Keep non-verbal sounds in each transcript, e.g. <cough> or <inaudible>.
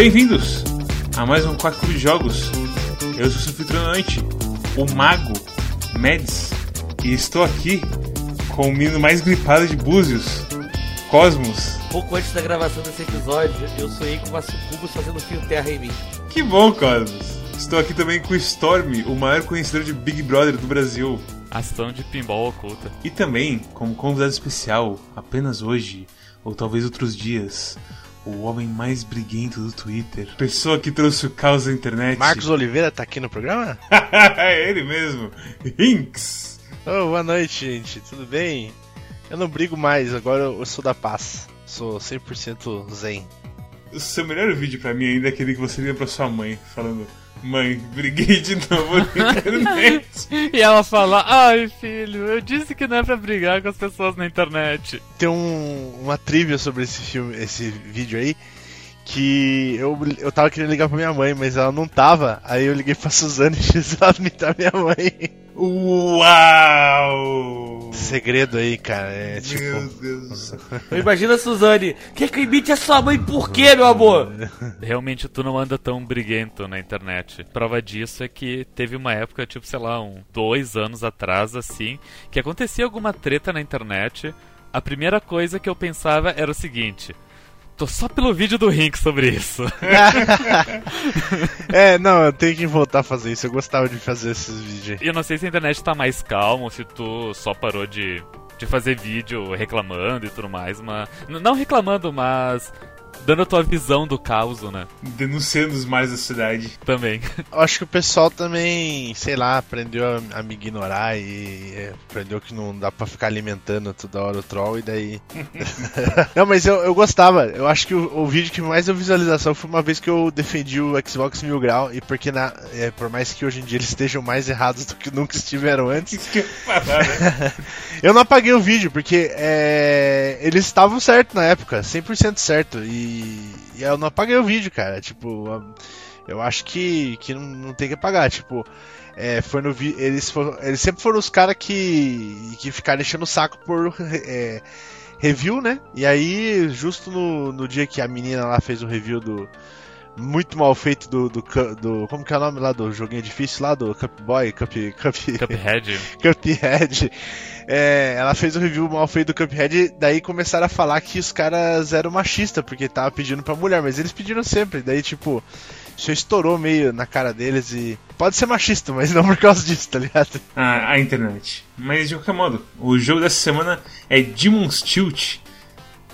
Bem-vindos a mais um Quarto Clube de Jogos. Eu sou seu anfitrião o Mago Mads, e estou aqui com o menino mais gripado de Búzios, Cosmos. Pouco antes da gravação desse episódio, eu sonhei com uma sucubus fazendo fio terra em mim. Que bom, Cosmos. Estou aqui também com o Storm, o maior conhecedor de Big Brother do Brasil. Ação de pinball oculta. E também, como convidado especial, apenas hoje, ou talvez outros dias, o homem mais briguento do Twitter. Pessoa que trouxe o caos à internet. Marcos Oliveira tá aqui no programa? <laughs> é ele mesmo. Hinks. Oh, boa noite, gente. Tudo bem? Eu não brigo mais, agora eu sou da paz. Sou 100% zen. O seu melhor vídeo para mim ainda é aquele que você liga pra sua mãe, falando Mãe, briguei de novo na internet. <laughs> e ela fala: Ai, filho, eu disse que não é pra brigar com as pessoas na internet. Tem um, uma trivia sobre esse filme, esse vídeo aí. Que eu, eu tava querendo ligar pra minha mãe, mas ela não tava. Aí eu liguei pra Suzane <laughs> e fiz ela imitar minha mãe. Uau! Segredo aí, cara. É tipo. Meu Deus do céu. Imagina a Suzane. Quer que imite a sua mãe por quê, meu amor? <laughs> Realmente tu não anda tão briguento na internet. Prova disso é que teve uma época, tipo, sei lá, um dois anos atrás, assim, que acontecia alguma treta na internet. A primeira coisa que eu pensava era o seguinte tô só pelo vídeo do Rink sobre isso. <laughs> é, não, eu tenho que voltar a fazer isso. Eu gostava de fazer esses vídeos. E eu não sei se a internet tá mais calma ou se tu só parou de, de fazer vídeo reclamando e tudo mais, mas. Não reclamando, mas dando a tua visão do caos, né? Denunciando os mais da cidade. Também. <laughs> Eu acho que o pessoal também, sei lá, aprendeu a, a me ignorar e é, aprendeu que não dá pra ficar alimentando toda hora o troll e daí. <laughs> <laughs> não, mas eu, eu gostava. Eu acho que o, o, vídeo que mais deu visualização foi uma vez que eu defendi o Xbox Mil Grau e porque na, é, por mais que hoje em dia eles estejam mais errados do que nunca estiveram antes. eu não apaguei o vídeo porque é, eles estavam certo na época, 100% certo. E e, eu não apaguei o vídeo, cara. Tipo, eu acho que, que não, não tem que apagar. Tipo, é, foi no eles, foram, eles sempre foram os caras que, que ficaram enchendo o saco por é, review, né? E aí, justo no, no dia que a menina lá fez o review do. Muito mal feito do, do, do, Como que é o nome lá do joguinho difícil lá? Do Cup Boy? Cup, Cup, Cuphead. <laughs> Cuphead. É, ela fez o um review mal feito do Cuphead, daí começaram a falar que os caras eram machistas, porque tava pedindo pra mulher, mas eles pediram sempre. Daí, tipo, isso estourou meio na cara deles e. Pode ser machista, mas não por causa disso, tá ligado? Ah, a internet. Mas de qualquer modo, o jogo dessa semana é Demon's Tilt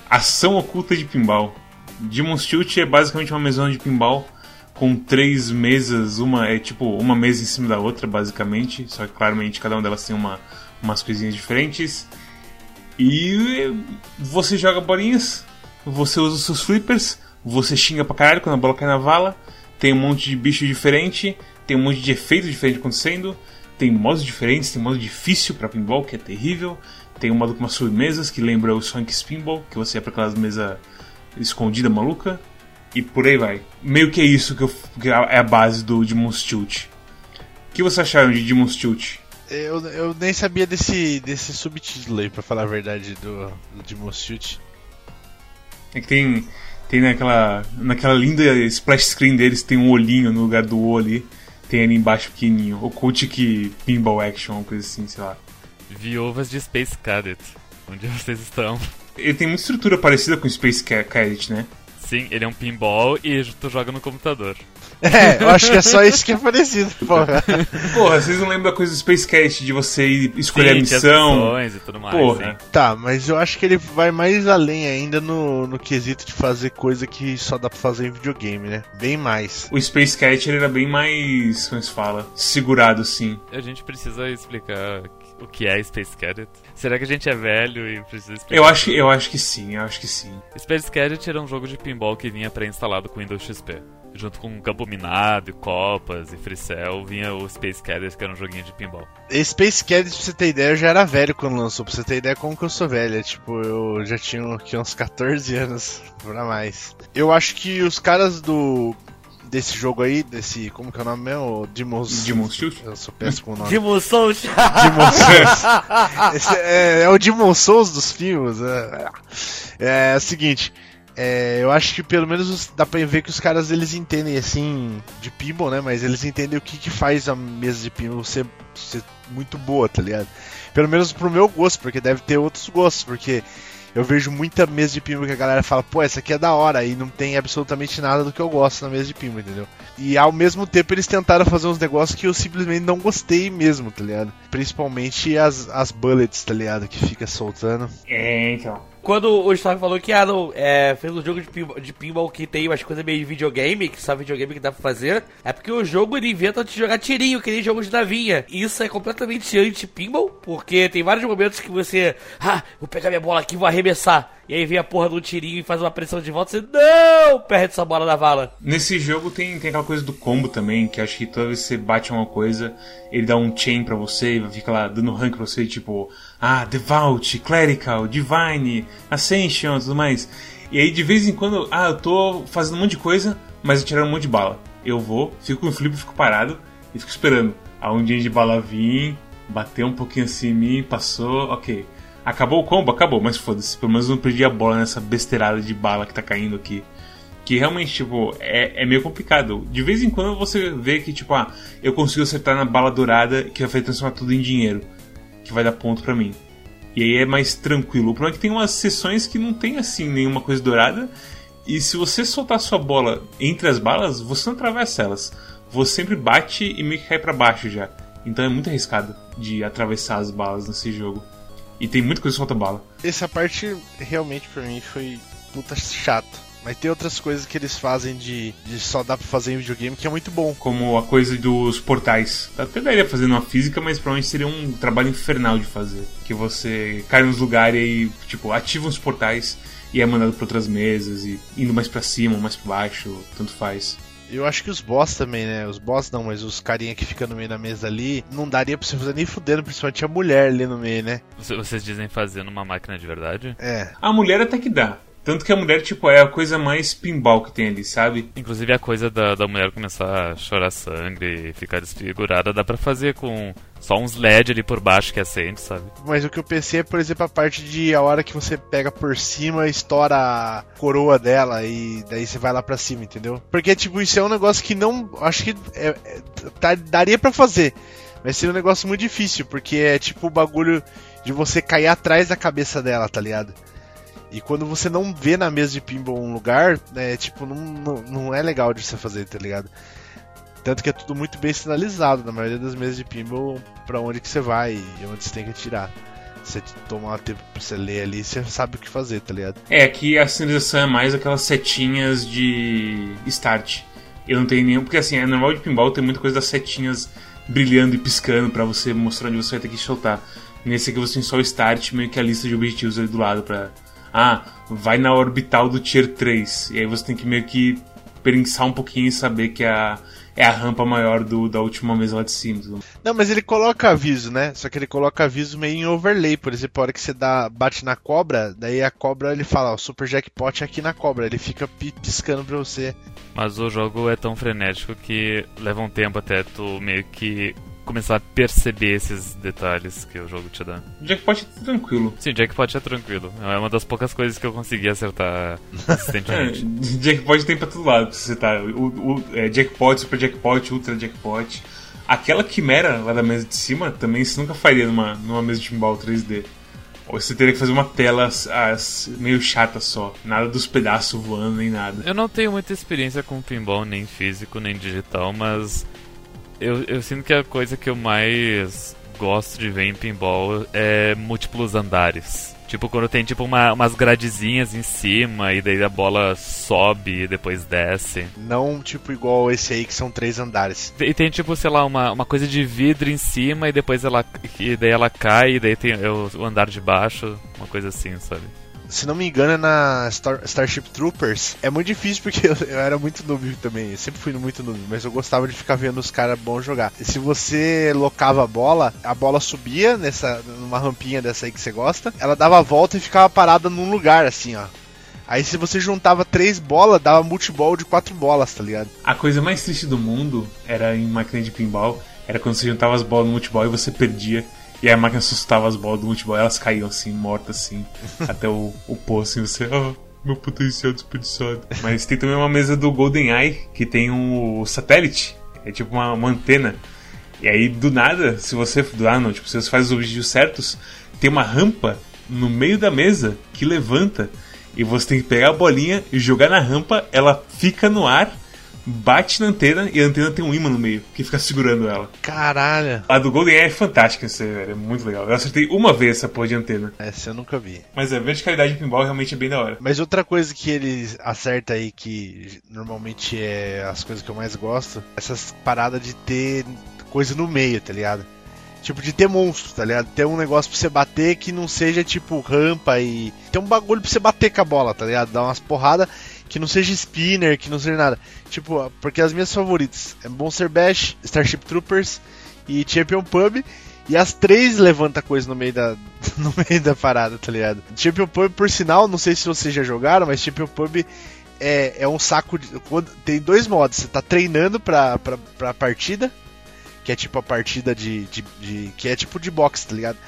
Ação Oculta de Pinball. Demon's Tilt é basicamente uma mesona de pinball com três mesas, uma é tipo uma mesa em cima da outra, basicamente. Só que claramente cada uma delas tem uma umas coisinhas diferentes. E você joga bolinhas, você usa os seus flippers, você xinga pra caralho quando a bola cai na vala, tem um monte de bicho diferente, tem um monte de efeito diferente acontecendo, tem modos diferentes, tem modo difícil para pinball, que é terrível, tem um modo com umas sobremesas que lembra o Sonic Spinball, que você é pra aquelas mesas escondida maluca, e por aí vai. Meio que é isso que, eu, que é a base do Demon's Tilt. O que vocês acharam de Demon's Tilt? Eu, eu nem sabia desse, desse subtítulo aí, pra falar a verdade, do, do Demon Shoot. É que tem, tem naquela, naquela linda splash screen deles, tem um olhinho no lugar do O ali. Tem ali embaixo pequenininho. que Pinball Action, uma coisa assim, sei lá. Viúvas de Space Cadet. Onde vocês estão? Ele tem uma estrutura parecida com Space Cadet, né? Sim, ele é um pinball e tu joga no computador. É, eu acho que é só isso que é parecido, <laughs> porra. Porra, vocês não lembram da coisa do Space Cat, de você escolher sim, a missão? e tudo mais. Porra. Sim. Tá, mas eu acho que ele vai mais além ainda no, no quesito de fazer coisa que só dá pra fazer em videogame, né? Bem mais. O Space Cat ele era bem mais, como se fala, segurado, sim. A gente precisa explicar o que é Space Cadet? Será que a gente é velho e precisa explicar? Eu acho, eu acho que sim, eu acho que sim. Space Cadet era um jogo de pinball que vinha pré-instalado com Windows XP junto com Campo Minado, Copas e Freecell, vinha o Space Cadets, que era um joguinho de pinball. Space Cadets, pra você ter ideia, eu já era velho quando lançou, pra você ter ideia como que eu sou velho. Tipo, eu já tinha aqui uns 14 anos pra mais. Eu acho que os caras do desse jogo aí, desse. Como que é o nome mesmo? Demon's Souls? Eu sou péssimo o nome. Demon's Souls! <laughs> Souls. é, é, o Demon's Souls dos filmes. É, é, é o seguinte. É, eu acho que pelo menos os- dá pra ver que os caras eles entendem assim de pinball, né? Mas eles entendem o que, que faz a mesa de pinball ser, ser muito boa, tá ligado? Pelo menos pro meu gosto, porque deve ter outros gostos, porque eu vejo muita mesa de pinball que a galera fala, pô, essa aqui é da hora, e não tem absolutamente nada do que eu gosto na mesa de pinball, entendeu? E ao mesmo tempo eles tentaram fazer uns negócios que eu simplesmente não gostei mesmo, tá ligado? Principalmente as, as bullets, tá ligado? Que fica soltando. É, então. Quando o Gustavo falou que ah, não, é, fez um jogo de pinball, de pinball que tem umas coisas meio de videogame, que só videogame que dá pra fazer, é porque o jogo ele inventa de jogar tirinho, que nem jogos de navinha. Isso é completamente anti-pinball, porque tem vários momentos que você, ah, vou pegar minha bola aqui e vou arremessar. E aí vem a porra do tirinho e faz uma pressão de volta você, não, perde essa bola na vala. Nesse jogo tem, tem aquela coisa do combo também, que acho que toda vez que você bate uma coisa, ele dá um chain pra você fica lá dando rank pra você, tipo, ah, Devout, Clerical, Divine, Ascension, tudo mais. E aí de vez em quando, ah, eu tô fazendo um monte de coisa, mas eu tiraram um monte de bala. Eu vou, fico no flip, fico parado e fico esperando a ondinha de bala vir, bater um pouquinho assim em mim, passou, ok. Acabou o combo? Acabou, mas foda-se, pelo menos não perdi a bola nessa besteirada de bala que tá caindo aqui que realmente, tipo, é, é meio complicado. De vez em quando você vê que, tipo, ah, eu consigo acertar na bala dourada que vai transformar tudo em dinheiro, que vai dar ponto pra mim. E aí é mais tranquilo. O problema é que tem umas sessões que não tem, assim, nenhuma coisa dourada, e se você soltar sua bola entre as balas, você não atravessa elas. Você sempre bate e meio que cai pra baixo já. Então é muito arriscado de atravessar as balas nesse jogo. E tem muita coisa que solta bala. Essa parte realmente pra mim foi puta chato. Mas tem outras coisas que eles fazem de, de só dá pra fazer em videogame que é muito bom. como a coisa dos portais. Até daria fazer numa física, mas provavelmente seria um trabalho infernal de fazer. Que você cai nos lugares e, tipo, ativa uns portais e é mandado pra outras mesas, e indo mais pra cima ou mais pra baixo, tanto faz. Eu acho que os boss também, né? Os boss não, mas os carinha que fica no meio da mesa ali, não daria pra você fazer nem fudendo, principalmente a mulher ali no meio, né? Você- Vocês dizem fazer numa máquina de verdade? É. A mulher até que dá. Tanto que a mulher, tipo, é a coisa mais pinball que tem ali, sabe? Inclusive a coisa da, da mulher começar a chorar sangue e ficar desfigurada dá pra fazer com só uns LED ali por baixo que acende, sabe? Mas o que eu pensei é, por exemplo, a parte de a hora que você pega por cima, estoura a coroa dela e daí você vai lá pra cima, entendeu? Porque, tipo, isso é um negócio que não. Acho que é- é- tá- daria pra fazer. Mas seria um negócio muito difícil, porque é tipo o bagulho de você cair atrás da cabeça dela, tá ligado? E quando você não vê na mesa de pinball um lugar, né, tipo, não, não, não é legal de você fazer, tá ligado? Tanto que é tudo muito bem sinalizado na maioria das mesas de pinball pra onde que você vai e onde você tem que atirar. Você toma um tempo pra você ler ali, você sabe o que fazer, tá ligado? É que a sinalização é mais aquelas setinhas de start. Eu não tenho nenhum. Porque assim, é normal de pinball ter muita coisa das setinhas brilhando e piscando pra você mostrar onde você vai ter que soltar. Nesse aqui você tem só o start, meio que a lista de objetivos ali do lado pra. Ah, vai na orbital do tier 3. E aí você tem que meio que pensar um pouquinho e saber que é a, é a rampa maior do, da última mesa lá de cima. Não, mas ele coloca aviso, né? Só que ele coloca aviso meio em overlay. Por exemplo, a hora que você dá, bate na cobra, daí a cobra ele fala, ó, super jackpot é aqui na cobra. Ele fica pi- piscando pra você. Mas o jogo é tão frenético que leva um tempo até tu meio que começar a perceber esses detalhes que o jogo te dá. O jackpot é tranquilo. Sim, Jackpot é tranquilo. É uma das poucas coisas que eu consegui acertar <laughs> É, consistentemente. jackpot tem pra todo lado pra você citar. O, o- é, jackpot, super jackpot, ultra jackpot. Aquela quimera lá da mesa de cima também você nunca faria numa, numa mesa de pinball 3D. Ou você teria que fazer uma tela as- as- meio chata só. Nada dos pedaços voando nem nada. Eu não tenho muita experiência com pinball, nem físico, nem digital, mas eu, eu sinto que a coisa que eu mais gosto de ver em pinball é múltiplos andares. Tipo, quando tem tipo uma- umas gradezinhas em cima e daí a bola sobe e depois desce. Não tipo igual esse aí que são três andares. E tem tipo, sei lá, uma, uma coisa de vidro em cima e depois ela. E daí ela cai e daí tem o, o andar de baixo, uma coisa assim, sabe? Se não me engano, é na Star- Starship Troopers. É muito difícil porque <laughs> eu, eu era muito noob também. Eu sempre fui muito noob, mas eu gostava de ficar vendo os caras bons jogar. E se você locava a bola, a bola subia nessa numa rampinha dessa aí que você gosta, ela dava a volta e ficava parada num lugar assim, ó. Aí se você juntava três bolas, dava multiball de quatro bolas, tá ligado? A coisa mais triste do mundo era em máquina de pinball. Era quando você juntava as bolas no multiball e você perdia. E a máquina assustava as bolas do e elas caíam assim, mortas assim, <laughs> até o, o poço. E você, oh, Meu potencial desperdiçado. Mas tem também uma mesa do GoldenEye que tem um satélite. É tipo uma, uma antena. E aí, do nada, se você. Do ah, não, tipo, se você faz os objetivos certos, tem uma rampa no meio da mesa que levanta. E você tem que pegar a bolinha e jogar na rampa, ela fica no ar bate na antena e a antena tem um imã no meio que fica segurando ela. Caralho. A do Golden é fantástica, isso velho. É muito legal. Eu acertei uma vez essa porra de antena. Essa eu nunca vi. Mas a verticalidade de pinball realmente é bem da hora. Mas outra coisa que ele acerta aí, que normalmente é as coisas que eu mais gosto, essas paradas de ter coisa no meio, tá ligado? Tipo, de ter monstro, tá ligado? Ter um negócio pra você bater que não seja tipo rampa e. Tem um bagulho pra você bater com a bola, tá ligado? Dar umas porradas que não seja spinner, que não seja nada. Tipo, porque as minhas favoritas é Monster Bash, Starship Troopers e Champion Pub. E as três levanta coisa no meio da <laughs> no meio da parada, tá ligado? Champion Pub, por sinal, não sei se vocês já jogaram, mas Champion Pub é, é um saco de. Tem dois modos. Você tá treinando pra, pra, pra partida, que é tipo a partida de, de, de, que é tipo de boxe, tá ligado?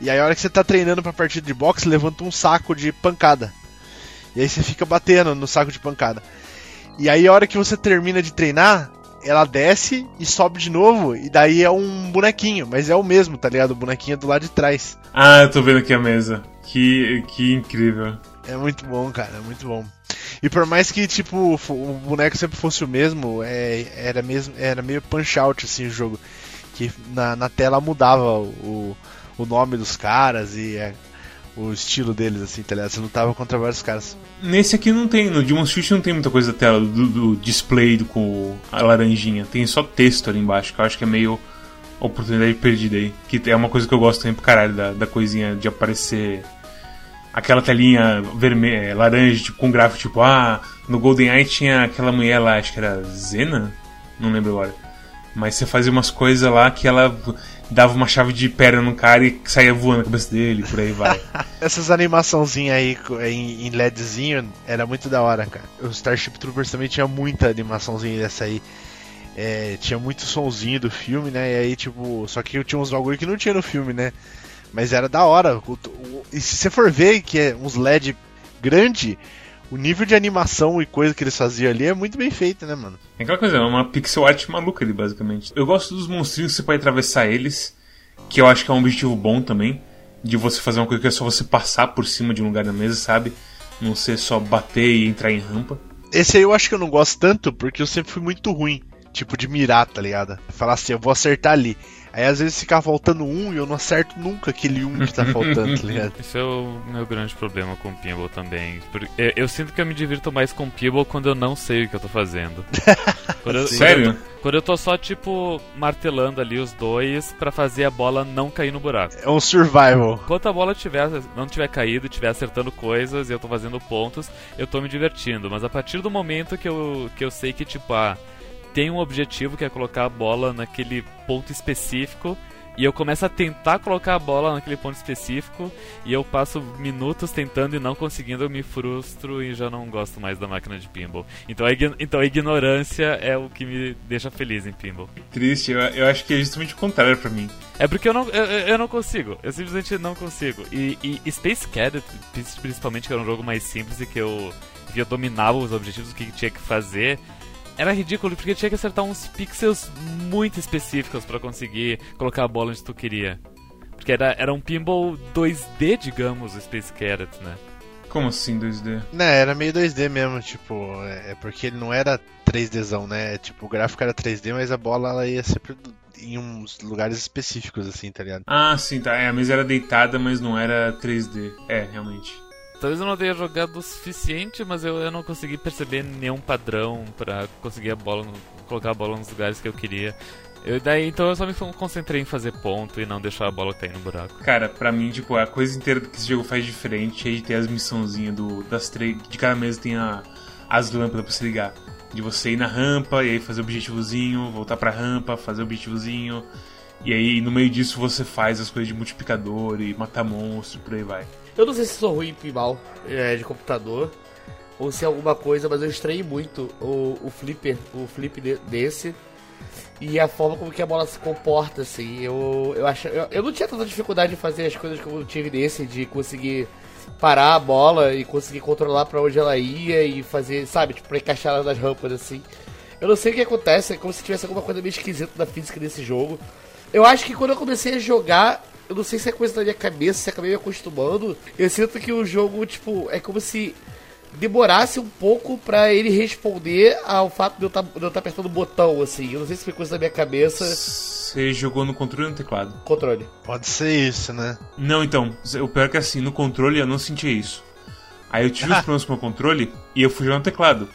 E aí a hora que você tá treinando pra partida de boxe, levanta um saco de pancada. E aí você fica batendo no saco de pancada. E aí a hora que você termina de treinar, ela desce e sobe de novo, e daí é um bonequinho, mas é o mesmo, tá ligado? O bonequinho é do lado de trás. Ah, eu tô vendo aqui a mesa. Que, que incrível. É muito bom, cara, é muito bom. E por mais que, tipo, o boneco sempre fosse o mesmo, é, era, mesmo, era meio punch-out, assim, o jogo. Que na, na tela mudava o, o nome dos caras e é, o estilo deles, assim, tá ligado? Você lutava contra vários caras. Nesse aqui não tem, no Demon Switch não tem muita coisa da tela, do, do display do, com a laranjinha. Tem só texto ali embaixo, que eu acho que é meio oportunidade perdida aí. Que é uma coisa que eu gosto também pro caralho, da, da coisinha de aparecer aquela telinha vermelha, laranja, tipo, com gráfico, tipo, ah, no GoldenEye tinha aquela mulher lá, acho que era Zena? Não lembro agora. Mas você fazia umas coisas lá que ela dava uma chave de perna no cara e saía voando na cabeça dele, por aí vai. <laughs> Essas animaçãozinhas aí em, LEDzinho era muito da hora, cara. O Starship Troopers também tinha muita animaçãozinha dessa aí. É, tinha muito sonzinho do filme, né? E aí, tipo, só que tinha uns bagulho que não tinha no filme, né? Mas era da hora. E se você for ver que é uns LED grande, o nível de animação e coisa que eles faziam ali é muito bem feito, né, mano? É aquela coisa, é uma pixel art maluca ali, basicamente. Eu gosto dos monstrinhos que você pode atravessar eles, que eu acho que é um objetivo bom também, de você fazer uma coisa que é só você passar por cima de um lugar da mesa, sabe? Não ser só bater e entrar em rampa. Esse aí eu acho que eu não gosto tanto, porque eu sempre fui muito ruim, tipo, de mirar, tá ligado? Falar assim, eu vou acertar ali. Aí às vezes fica faltando um e eu não acerto nunca aquele um que tá <laughs> faltando, tá ligado? Esse é o meu grande problema com o pinball também. Porque eu, sinto que eu me divirto mais com pinball quando eu não sei o que eu tô fazendo. <laughs> eu, Sério? Quando eu tô só, tipo, martelando ali os dois para fazer a bola não cair no buraco. É um survival. Enquanto a bola tiver, não tiver caído, tiver acertando coisas e eu tô fazendo pontos, eu tô me divertindo. Mas a partir do momento que eu, que eu sei que, tipo, ah tem um objetivo que é colocar a bola naquele ponto específico e eu começo a tentar colocar a bola naquele ponto específico e eu passo minutos tentando e não conseguindo, eu me frustro e já não gosto mais da máquina de pinball. Então a, então a ignorância é o que me deixa feliz em pinball. Triste, eu, eu acho que é justamente o contrário para mim. É porque eu não, eu, eu, não consigo, eu simplesmente não consigo. E, e Space Cadet, principalmente, que era um jogo mais simples e que eu, que eu dominava os objetivos, o que tinha que fazer era ridículo porque tinha que acertar uns pixels muito específicos para conseguir colocar a bola onde tu queria. Porque era, era um pinball 2D, digamos, o Space Cadet, né? Como assim 2D? Né, era meio 2D mesmo, tipo, é, é porque ele não era 3Dzão, né? Tipo, o gráfico era 3D, mas a bola ela ia sempre em uns lugares específicos, assim, tá ligado? Ah, sim, tá. É, a mesa era deitada, mas não era 3D. É, realmente. Talvez eu não tenha jogado o suficiente, mas eu, eu não consegui perceber nenhum padrão para conseguir a bola, colocar a bola nos lugares que eu queria. Eu, daí, então eu só me concentrei em fazer ponto e não deixar a bola cair no buraco. Cara, pra mim, tipo, a coisa inteira que esse jogo faz diferente é de ter as missãozinhas do, das três. De cada mesa tem a, as lâmpadas pra se ligar. De você ir na rampa e aí fazer o objetivozinho, voltar pra rampa, fazer o objetivozinho. E aí no meio disso você faz as coisas de multiplicador e matar monstro, por aí vai. Eu não sei se sou ruim em pinball é, de computador ou se é alguma coisa, mas eu estranhei muito o, o flipper, o flip de, desse e a forma como que a bola se comporta, assim. Eu, eu, acho, eu, eu não tinha tanta dificuldade de fazer as coisas como eu tive nesse, de conseguir parar a bola e conseguir controlar pra onde ela ia e fazer, sabe, tipo, pra encaixar ela nas rampas assim. Eu não sei o que acontece, é como se tivesse alguma coisa meio esquisita da física desse jogo. Eu acho que quando eu comecei a jogar, eu não sei se é coisa da minha cabeça, se acabei me acostumando. Eu sinto que o jogo, tipo, é como se demorasse um pouco pra ele responder ao fato de eu tá, estar tá apertando o botão, assim. Eu não sei se foi coisa da minha cabeça. Você jogou no controle ou no teclado? Controle. Pode ser isso, né? Não, então. O pior é que assim, no controle eu não sentia isso. Aí eu tive <laughs> os problemas com o meu controle e eu fui jogar no teclado.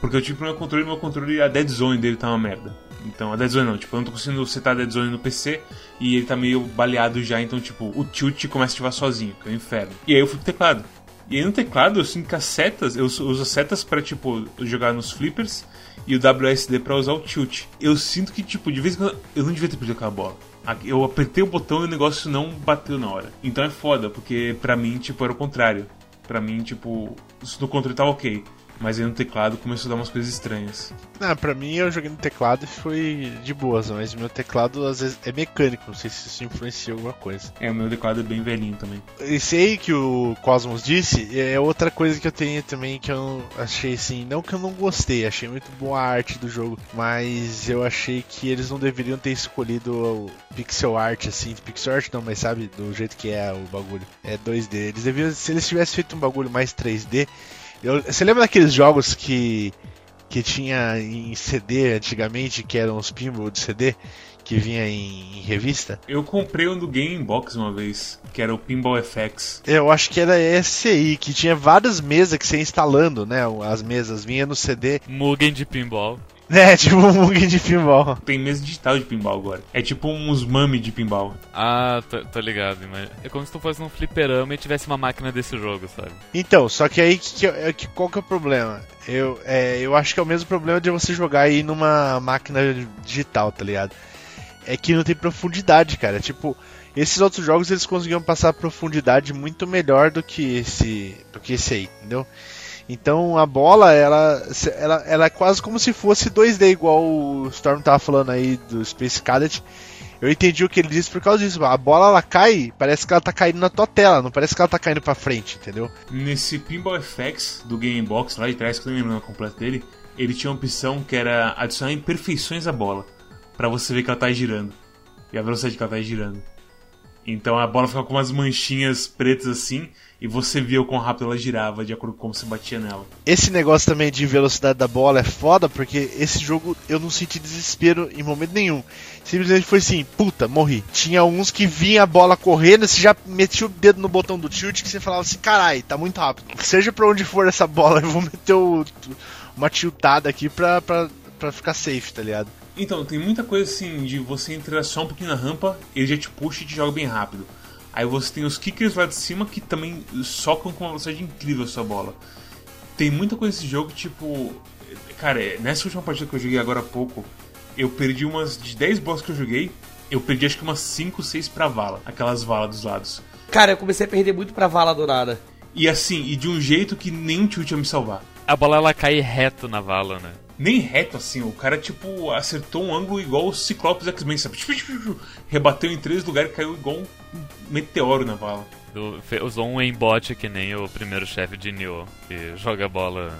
Porque eu tive problema com o controle e meu controle, a Dead Zone dele tá uma merda. Então, a Dead Zone não, tipo, eu não tô conseguindo setar a Dead Zone no PC e ele tá meio baleado já, então, tipo, o tilt começa a ativar sozinho, que é o um inferno. E aí eu fui pro teclado. E aí no teclado eu sinto que as setas, eu uso as setas para tipo jogar nos flippers e o WSD para usar o tilt. Eu sinto que tipo de vez em quando eu não devia ter perdido aquela bola. Eu apertei o botão e o negócio não bateu na hora. Então é foda, porque pra mim tipo era o contrário. Pra mim tipo, isso no controle tá OK. Mas aí no teclado começou a dar umas coisas estranhas. Ah, pra mim eu joguei no teclado e foi de boas, mas meu teclado às vezes é mecânico, não sei se isso influencia alguma coisa. É, o meu teclado é bem velhinho também. Esse aí que o Cosmos disse é outra coisa que eu tenho também que eu achei assim, não que eu não gostei, achei muito boa a arte do jogo, mas eu achei que eles não deveriam ter escolhido o pixel art assim, pixel art não, mas sabe, do jeito que é o bagulho. É 2D. Eles deviam, se eles tivessem feito um bagulho mais 3D, eu, você lembra daqueles jogos que, que tinha em CD antigamente, que eram os pinball de CD? Que vinha em, em revista? Eu comprei um do Game Box uma vez, que era o Pinball FX. Eu acho que era esse aí, que tinha várias mesas que você ia instalando, né? As mesas vinha no CD. Mugen de pinball. <laughs> É, tipo um Mugen de pinball. Tem mesa digital de pinball agora. É tipo uns mami de pinball. Ah, tô, tô ligado. Mas é como se tu fosse num fliperama e tivesse uma máquina desse jogo, sabe? Então, só que aí que, que, qual que é o problema? Eu, é, eu acho que é o mesmo problema de você jogar aí numa máquina digital, tá ligado? É que não tem profundidade, cara. Tipo, esses outros jogos eles conseguiam passar profundidade muito melhor do que esse, do que esse aí, entendeu? Então a bola, ela, ela, ela é quase como se fosse 2D, igual o Storm tava falando aí do Space Cadet. Eu entendi o que ele disse por causa disso. A bola ela cai, parece que ela tá caindo na tua tela, não parece que ela tá caindo pra frente, entendeu? Nesse Pinball FX do Game Box lá de trás, que eu não lembro o completo dele, ele tinha uma opção que era adicionar imperfeições à bola, para você ver que ela tá girando. E a velocidade que ela tá girando. Então a bola ficava com umas manchinhas pretas assim, e você via o quão rápido ela girava de acordo com como se batia nela. Esse negócio também de velocidade da bola é foda, porque esse jogo eu não senti desespero em momento nenhum. Simplesmente foi assim, puta, morri. Tinha uns que vinha a bola correndo, você já metia o dedo no botão do tilt que você falava assim, carai, tá muito rápido. Seja pra onde for essa bola, <laughs> eu vou meter o, uma tiltada aqui pra, pra, pra ficar safe, tá ligado? Então, tem muita coisa assim de você entrar só um pouquinho na rampa, ele já te puxa e te joga bem rápido. Aí você tem os kickers lá de cima que também socam com uma velocidade incrível a sua bola. Tem muita coisa nesse jogo, tipo. Cara, nessa última partida que eu joguei agora há pouco, eu perdi umas. De 10 bolas que eu joguei, eu perdi acho que umas 5, 6 pra vala. Aquelas valas dos lados. Cara, eu comecei a perder muito pra vala do nada. E assim, e de um jeito que nem um tilt ia me salvar. A bola ela cai reto na vala, né? nem reto assim. O cara, tipo, acertou um ângulo igual o Ciclopes X-Men, sabe? Rebateu em três lugares e caiu igual um meteoro na vala. Usou um aimbot que nem o primeiro chefe de Nioh, que joga a bola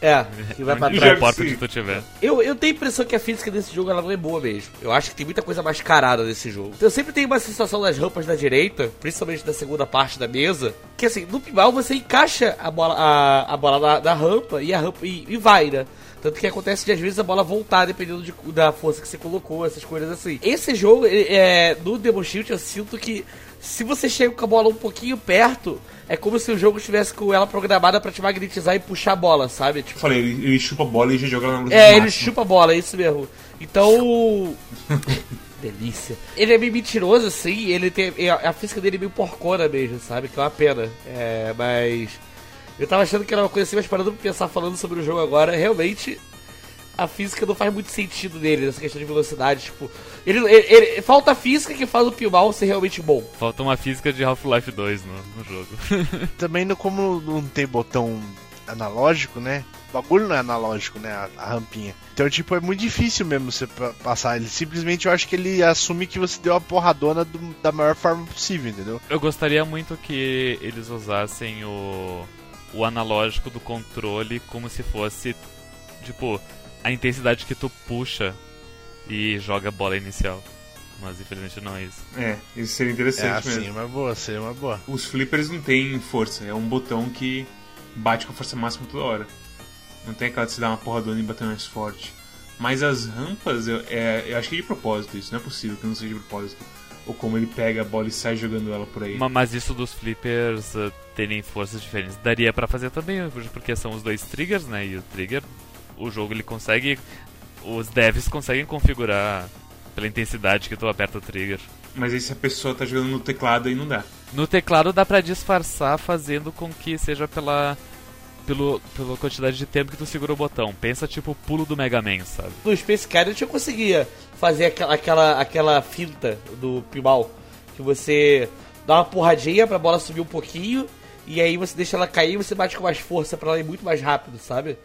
é, <laughs> que vai pra trás. Não onde tu tiver. Eu, eu tenho a impressão que a física desse jogo ela não é boa mesmo. Eu acho que tem muita coisa mascarada nesse jogo. Então, eu sempre tenho uma sensação das rampas da direita, principalmente da segunda parte da mesa, que assim, no pinball você encaixa a bola, a, a bola da, da rampa e a rampa e, e vai, né? Tanto que acontece de às vezes a bola voltar dependendo de, da força que você colocou, essas coisas assim. Esse jogo, é, no Demo Shield, eu sinto que se você chega com a bola um pouquinho perto, é como se o jogo estivesse com ela programada para te magnetizar e puxar a bola, sabe? Tipo, Falei, ele, ele chupa a bola e já joga na luz É, ele chupa a bola, é isso mesmo. Então. <laughs> Delícia. Ele é meio mentiroso, assim, ele tem. A física dele é meio porcona mesmo, sabe? Que é uma pena. É, mas. Eu tava achando que era uma coisa assim, mas parando pra pensar falando sobre o jogo agora, realmente a física não faz muito sentido nele, nessa questão de velocidade. Tipo, ele, ele, ele falta a física que faz o Pilmal ser realmente bom. Falta uma física de Half-Life 2 no, no jogo. <laughs> Também, no, como não tem botão analógico, né? O bagulho não é analógico, né? A, a rampinha. Então, tipo, é muito difícil mesmo você pa- passar. Ele simplesmente eu acho que ele assume que você deu a porradona do- da maior forma possível, entendeu? Eu gostaria muito que eles usassem o, o analógico do controle como se fosse, tipo, a intensidade que tu puxa e joga a bola inicial. Mas infelizmente não é isso. É, isso seria É interessante assim, mesmo. uma boa, seria uma boa. Os flippers não tem força, é um botão que bate com a força máxima toda hora. Não tem aquela de se dar uma porradona e bater mais forte. Mas as rampas, eu, é, eu acho que é de propósito isso, não é possível que não seja de propósito. Ou como ele pega a bola e sai jogando ela por aí. Ma- Mas isso dos flippers uh, terem forças diferentes daria pra fazer também, porque são os dois triggers, né? E o trigger, o jogo ele consegue. Os devs conseguem configurar pela intensidade que tu aperta o trigger. Mas aí se a pessoa tá jogando no teclado aí não dá. No teclado dá pra disfarçar fazendo com que seja pela. Pelo, pela quantidade de tempo que tu segura o botão. Pensa tipo o pulo do Mega Man, sabe? No Space Cadet eu conseguia fazer aquela, aquela, aquela finta do pinball. Que você dá uma porradinha pra bola subir um pouquinho. E aí você deixa ela cair e você bate com mais força pra ela ir muito mais rápido, sabe?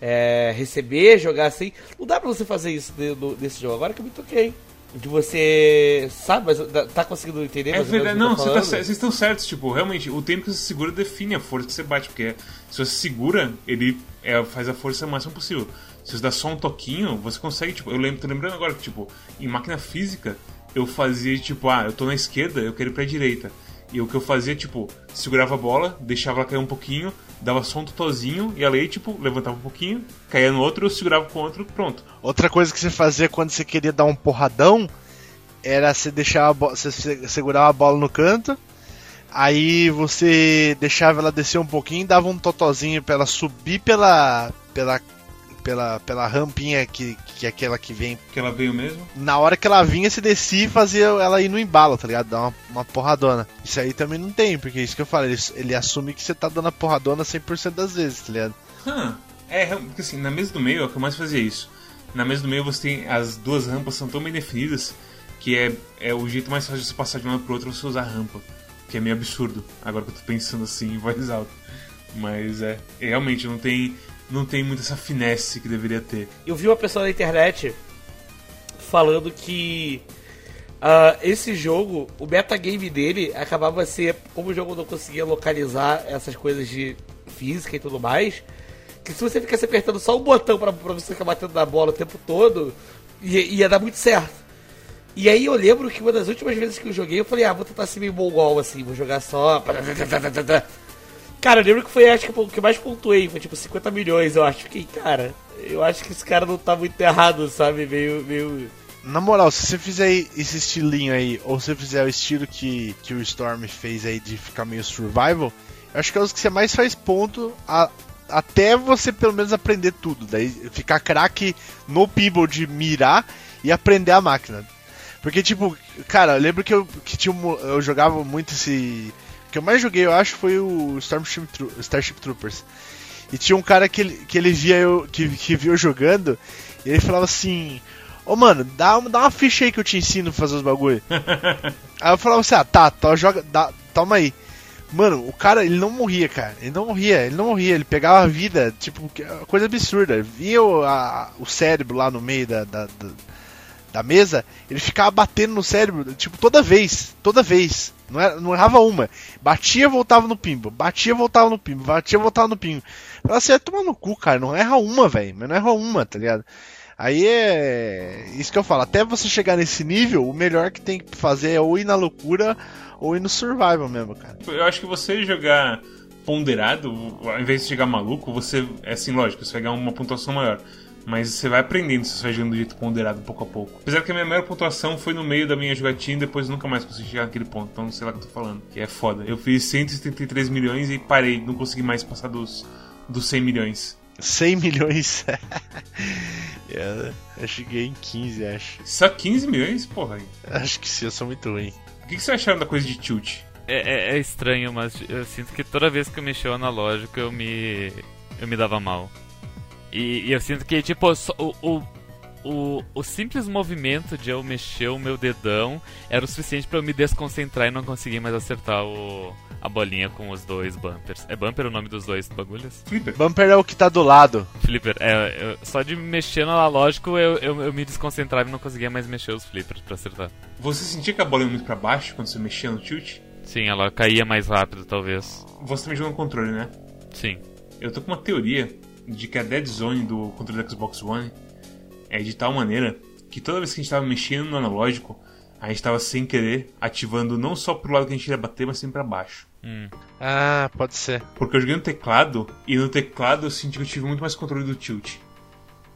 É, receber, jogar assim. Não dá pra você fazer isso nesse jogo. Agora que eu me toquei. De você. Sabe, mas tá- conseguindo entender? É verdade, não, você tá vocês estão certos, tipo, realmente, o tempo que você segura define a força que você bate, porque se você segura, ele é, faz a força o máximo possível. Se você dá só um toquinho, você consegue, tipo, eu lembro, tô lembrando agora que, tipo, em máquina física, eu fazia, tipo, ah, eu tô na esquerda, eu quero ir pra direita. E o que eu fazia, tipo, segurava a bola, deixava ela cair um pouquinho, dava só um totozinho, e ela aí, tipo, levantava um pouquinho, caía no outro, eu segurava com o outro, pronto. Outra coisa que você fazia quando você queria dar um porradão era você deixar a você se- segurar a bola no canto, aí você deixava ela descer um pouquinho, dava um totozinho pra ela subir pela pela pela, pela rampinha que, que é aquela que vem. Que ela veio mesmo. Na hora que ela vinha, você descia e fazia ela ir no embalo, tá ligado? Dar uma, uma porradona. Isso aí também não tem, porque é isso que eu falei, ele, ele assume que você tá dando a porradona 100% das vezes, tá ligado? Hã, é, porque assim, na mesa do meio é o que eu mais fazia isso. Na mesa do meio você tem as duas rampas são tão bem definidas que é, é o jeito mais fácil de você passar de uma pro outra você usar a rampa. Que é meio absurdo, agora que eu tô pensando assim em voz alta. Mas é, é, realmente não tem, não tem muito essa finesse que deveria ter. Eu vi uma pessoa na internet falando que ah, esse jogo, o metagame dele acabava ser, como o jogo não conseguia localizar essas coisas de física e tudo mais, que se você ficasse apertando só um botão pra você ficar batendo na bola o tempo todo, ia, ia dar muito certo. E aí eu lembro que uma das últimas vezes que eu joguei, eu falei, ah, vou tentar ser meio mongol assim, vou jogar só. Cara, eu lembro que foi acho que o que mais pontuei, foi tipo 50 milhões, eu acho. Fiquei, cara, eu acho que esse cara não tá muito errado, sabe? Meio. meio... Na moral, se você fizer esse estilinho aí, ou se você fizer o estilo que, que o Storm fez aí de ficar meio survival, eu acho que é os que você mais faz ponto a- até você pelo menos aprender tudo. Daí ficar craque no pinball de mirar e aprender a máquina. Porque, tipo, cara, eu lembro que eu, que tinha um, eu jogava muito esse. Que eu mais joguei, eu acho, foi o Stormship Tro- Starship Troopers. E tinha um cara que ele, que ele via eu, que, que via eu jogando, e ele falava assim: Ô mano, dá, uma- dá uma ficha aí que eu te ensino a fazer os bagulho. <laughs> aí eu falava assim: Ah, tá, tá joga, dá, toma aí. Mano, o cara, ele não morria, cara. Ele não morria, ele não morria. Ele pegava a vida, tipo, coisa absurda. Via o, a- o cérebro lá no meio da, da, da, da mesa, ele ficava batendo no cérebro, tipo, toda vez. Toda vez. Não, era, não errava uma. Batia, voltava no pimbo. Batia, voltava no pimbo. Batia, voltava no pimbo. Falava assim, é tomar no cu, cara. Não erra uma, velho. Mas não erra uma, tá ligado? Aí é. Isso que eu falo. Até você chegar nesse nível, o melhor que tem que fazer é ou ir na loucura ou ir no survival mesmo, cara. Eu acho que você jogar ponderado, ao invés de chegar maluco, você. É assim, lógico, você vai ganhar uma pontuação maior. Mas você vai aprendendo se você vai jogando do jeito ponderado pouco a pouco. Apesar que a minha maior pontuação foi no meio da minha jogatina e depois nunca mais consegui chegar naquele ponto. Então não sei lá o que eu tô falando. Que é foda. Eu fiz 173 milhões e parei. Não consegui mais passar dos, dos 100 milhões. 100 milhões. <laughs> É, eu cheguei em 15, acho. Só 15 milhões? Porra. Acho que sim, eu sou muito ruim. O que, que você acharam da coisa de tilt? É, é- é estranho, mas eu sinto que toda vez que eu mexia o analógico eu me. eu me dava mal. E, e eu sinto que, tipo, só- o, o, o, o simples movimento de eu mexer o meu dedão era o suficiente para eu me desconcentrar e não conseguir mais acertar o, a bolinha com os dois bumpers. É bumper o nome dos dois bagulhos? Flipper. Bumper é o que tá do lado. Flipper. É, eu- só de mexer no analógico eu, eu, eu me desconcentrava e não conseguia mais mexer os flippers pra acertar. Você sentia que a bola ia muito pra baixo quando você mexia no tilt? Sim, ela caía mais rápido, talvez. Você também jogou no controle, né? Sim. Eu tô com uma teoria de que a dead zone do controle do Xbox One é de tal maneira que toda vez que a gente tava mexendo no analógico, a gente tava sem querer ativando não só pro lado que a gente ia bater, mas sempre pra baixo. Hum. Ah, pode ser. Porque eu joguei no teclado e no teclado eu senti que eu tive muito mais controle do tilt.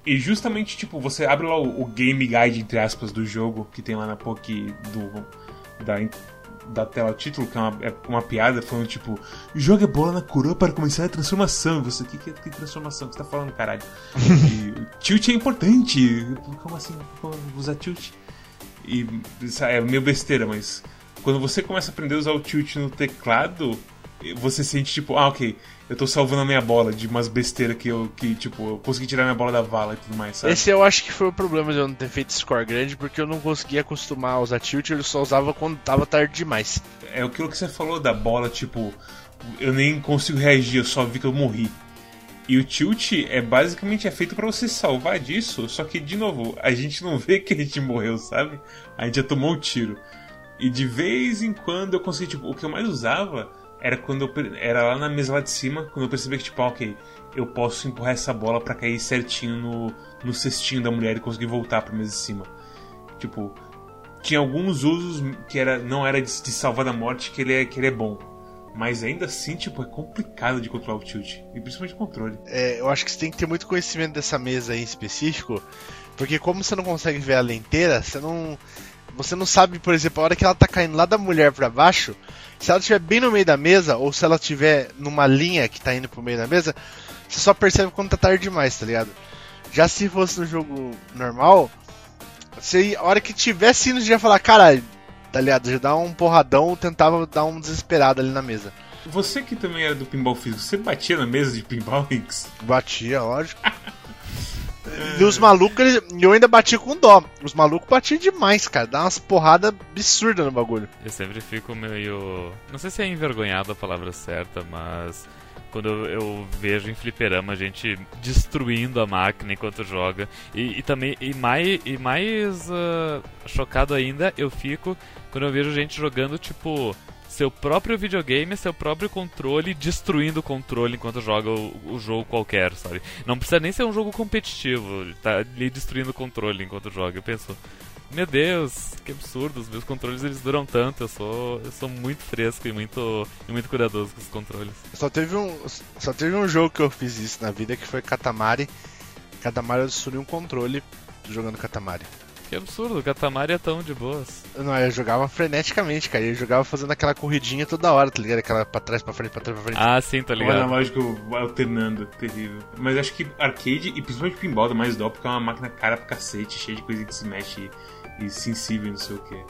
E justamente, tipo, você abre lá o, o game guide, entre aspas, do jogo, que tem lá na POC do, da, da tela título, que é uma, é uma piada, falando tipo, jogue a bola na coroa para começar a transformação. E você, que, que é que transformação que você tá falando, caralho? e <laughs> tilt é importante. Como assim? Como usar tilt? E é meio besteira, mas quando você começa a aprender a usar o tilt no teclado, você sente tipo, ah, ok, eu tô salvando a minha bola de umas besteiras que eu, que, tipo, eu consegui tirar minha bola da vala e tudo mais, sabe? Esse eu acho que foi o problema de eu não ter feito score grande, porque eu não conseguia acostumar a usar tilt, eu só usava quando tava tarde demais. É aquilo que você falou da bola, tipo, eu nem consigo reagir, eu só vi que eu morri. E o tilt é basicamente é feito pra você salvar disso, só que de novo, a gente não vê que a gente morreu, sabe? A gente já tomou o tiro. E de vez em quando eu consegui, tipo, o que eu mais usava era quando eu era lá na mesa lá de cima, quando eu percebi que tipo, ah, OK, eu posso empurrar essa bola pra cair certinho no, no cestinho da mulher e conseguir voltar pra mesa de cima. Tipo, tinha alguns usos que era, não era de, de salvar da morte que ele, é, que ele é bom. Mas ainda assim, tipo, é complicado de controlar o tilt. E principalmente o controle. É, eu acho que você tem que ter muito conhecimento dessa mesa aí em específico, porque como você não consegue ver ela inteira, você não. Você não sabe, por exemplo, a hora que ela tá caindo lá da mulher pra baixo, se ela estiver bem no meio da mesa, ou se ela estiver numa linha que tá indo pro meio da mesa, você só percebe quando tá tarde demais, tá ligado? Já se fosse no jogo normal, você, a hora que tivesse indo, já ia falar, caralho, tá ligado? Já dá um porradão, tentava dar um desesperado ali na mesa. Você que também era do pinball físico, você batia na mesa de pinball, Hinks? Batia, lógico. <laughs> E os malucos, eu ainda batia com dó. Os malucos batiam demais, cara. Dá umas porradas absurdas no bagulho. Eu sempre fico meio. Não sei se é envergonhado a palavra certa, mas. Quando eu, vejo em fliperama a gente destruindo a máquina enquanto joga. E, e também. E mais, e mais ah, chocado ainda eu fico quando eu vejo gente jogando, tipo. Seu próprio videogame, seu próprio controle, destruindo o controle enquanto joga o, o jogo qualquer, sabe? Não precisa nem ser um jogo competitivo, tá ali destruindo o controle enquanto joga. Eu penso, meu Deus, que absurdo, os meus controles eles duram tanto, eu sou, eu sou muito fresco e muito, e muito cuidadoso com os controles. Só teve, um, só teve um jogo que eu fiz isso na vida que foi Katamari. Katamari eu destruí um controle jogando Katamari. Que absurdo, o Katamari é tão de boas. Não, eu jogava freneticamente, cara. Eu jogava fazendo aquela corridinha toda hora, tá ligado? Aquela pra trás, pra frente, pra trás, pra frente. Ah, sim, tá ligado. analógico alternando, terrível. Mas acho que arcade e principalmente pinball dá mais dó porque é uma máquina cara pra cacete, cheia de coisa que se mexe e, e sensível e não sei o que.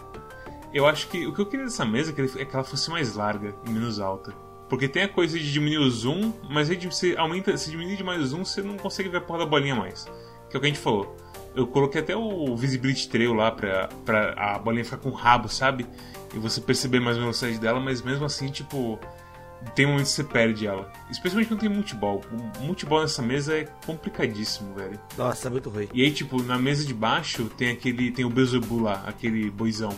Eu acho que o que eu queria dessa mesa é é que ela fosse mais larga e menos alta. Porque tem a coisa de diminuir o zoom, mas aí você aumenta, se diminuir demais o zoom, você não consegue ver a porra da bolinha mais. Que é o que a gente falou. Eu coloquei até o Visibility Trail lá pra, pra a bolinha ficar com o rabo, sabe? E você perceber mais a velocidade dela, mas mesmo assim, tipo, tem momentos que você perde ela. Especialmente quando tem multiball. O multiball nessa mesa é complicadíssimo, velho. Nossa, é muito ruim. E aí, tipo, na mesa de baixo tem aquele. tem o Beelzebub lá, aquele boizão.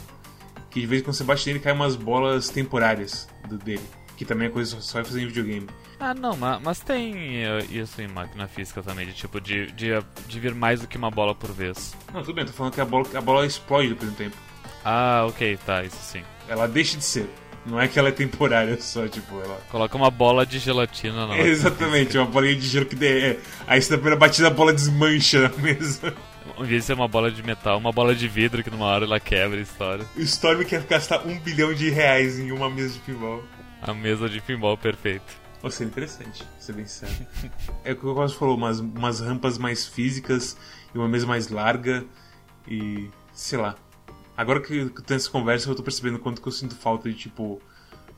Que de vez em quando você bate nele cai umas bolas temporárias do dele. Que também é coisa que só vai fazer em videogame. Ah, não, mas, mas tem eh, isso em máquina física também, de tipo, de, de, de vir mais do que uma bola por vez. Não, tudo bem, tô falando que a bola, a bola explode depois de um tempo. Ah, ok, tá, isso sim. Ela deixa de ser. Não é que ela é temporária só, tipo, ela. Coloca uma bola de gelatina na <laughs> Exatamente, uma bolinha de gelo que de... é. Aí você na primeira batida a bola desmancha na mesa. Em vez de ser uma bola de metal, uma bola de vidro que numa hora ela quebra e estoura. O Storm quer gastar um bilhão de reais em uma mesa de pinball. A mesa de pinball perfeita. Ou seja, interessante, pra ser bem sério. é o que o Costa falou, umas, umas rampas mais físicas e uma mesa mais larga e. sei lá. Agora que eu tenho essa conversa, eu tô percebendo quanto que eu sinto falta de, tipo,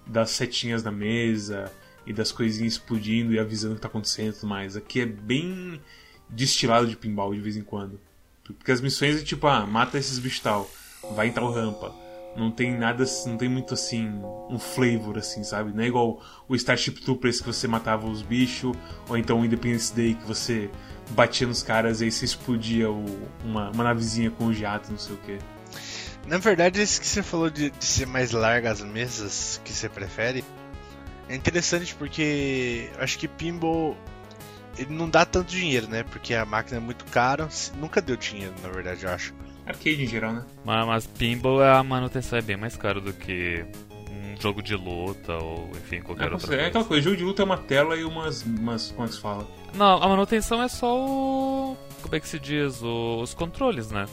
das setinhas na mesa e das coisinhas explodindo e avisando o que tá acontecendo e tudo mais. Aqui é bem destilado de pinball de vez em quando. Porque as missões é tipo, ah, mata esses bichos tal, vai em tal rampa. Não tem nada, não tem muito assim, um flavor assim, sabe? Não é igual o Starship Troopers que você matava os bichos, ou então o Independence Day que você batia nos caras e aí você explodia o, uma, uma navezinha com o jato, não sei o que. Na verdade, esse que você falou de, de ser mais larga as mesas que você prefere é interessante porque acho que pinball ele não dá tanto dinheiro, né? Porque a máquina é muito cara, nunca deu dinheiro, na verdade, eu acho. Arcade em geral, né? Mas, mas pinball a manutenção é bem mais caro do que um jogo de luta ou enfim qualquer é, outra coisa. É aquela coisa, jogo de luta é uma tela e umas, umas como é que se fala? Não, a manutenção é só o como é que se diz, o, os controles, né?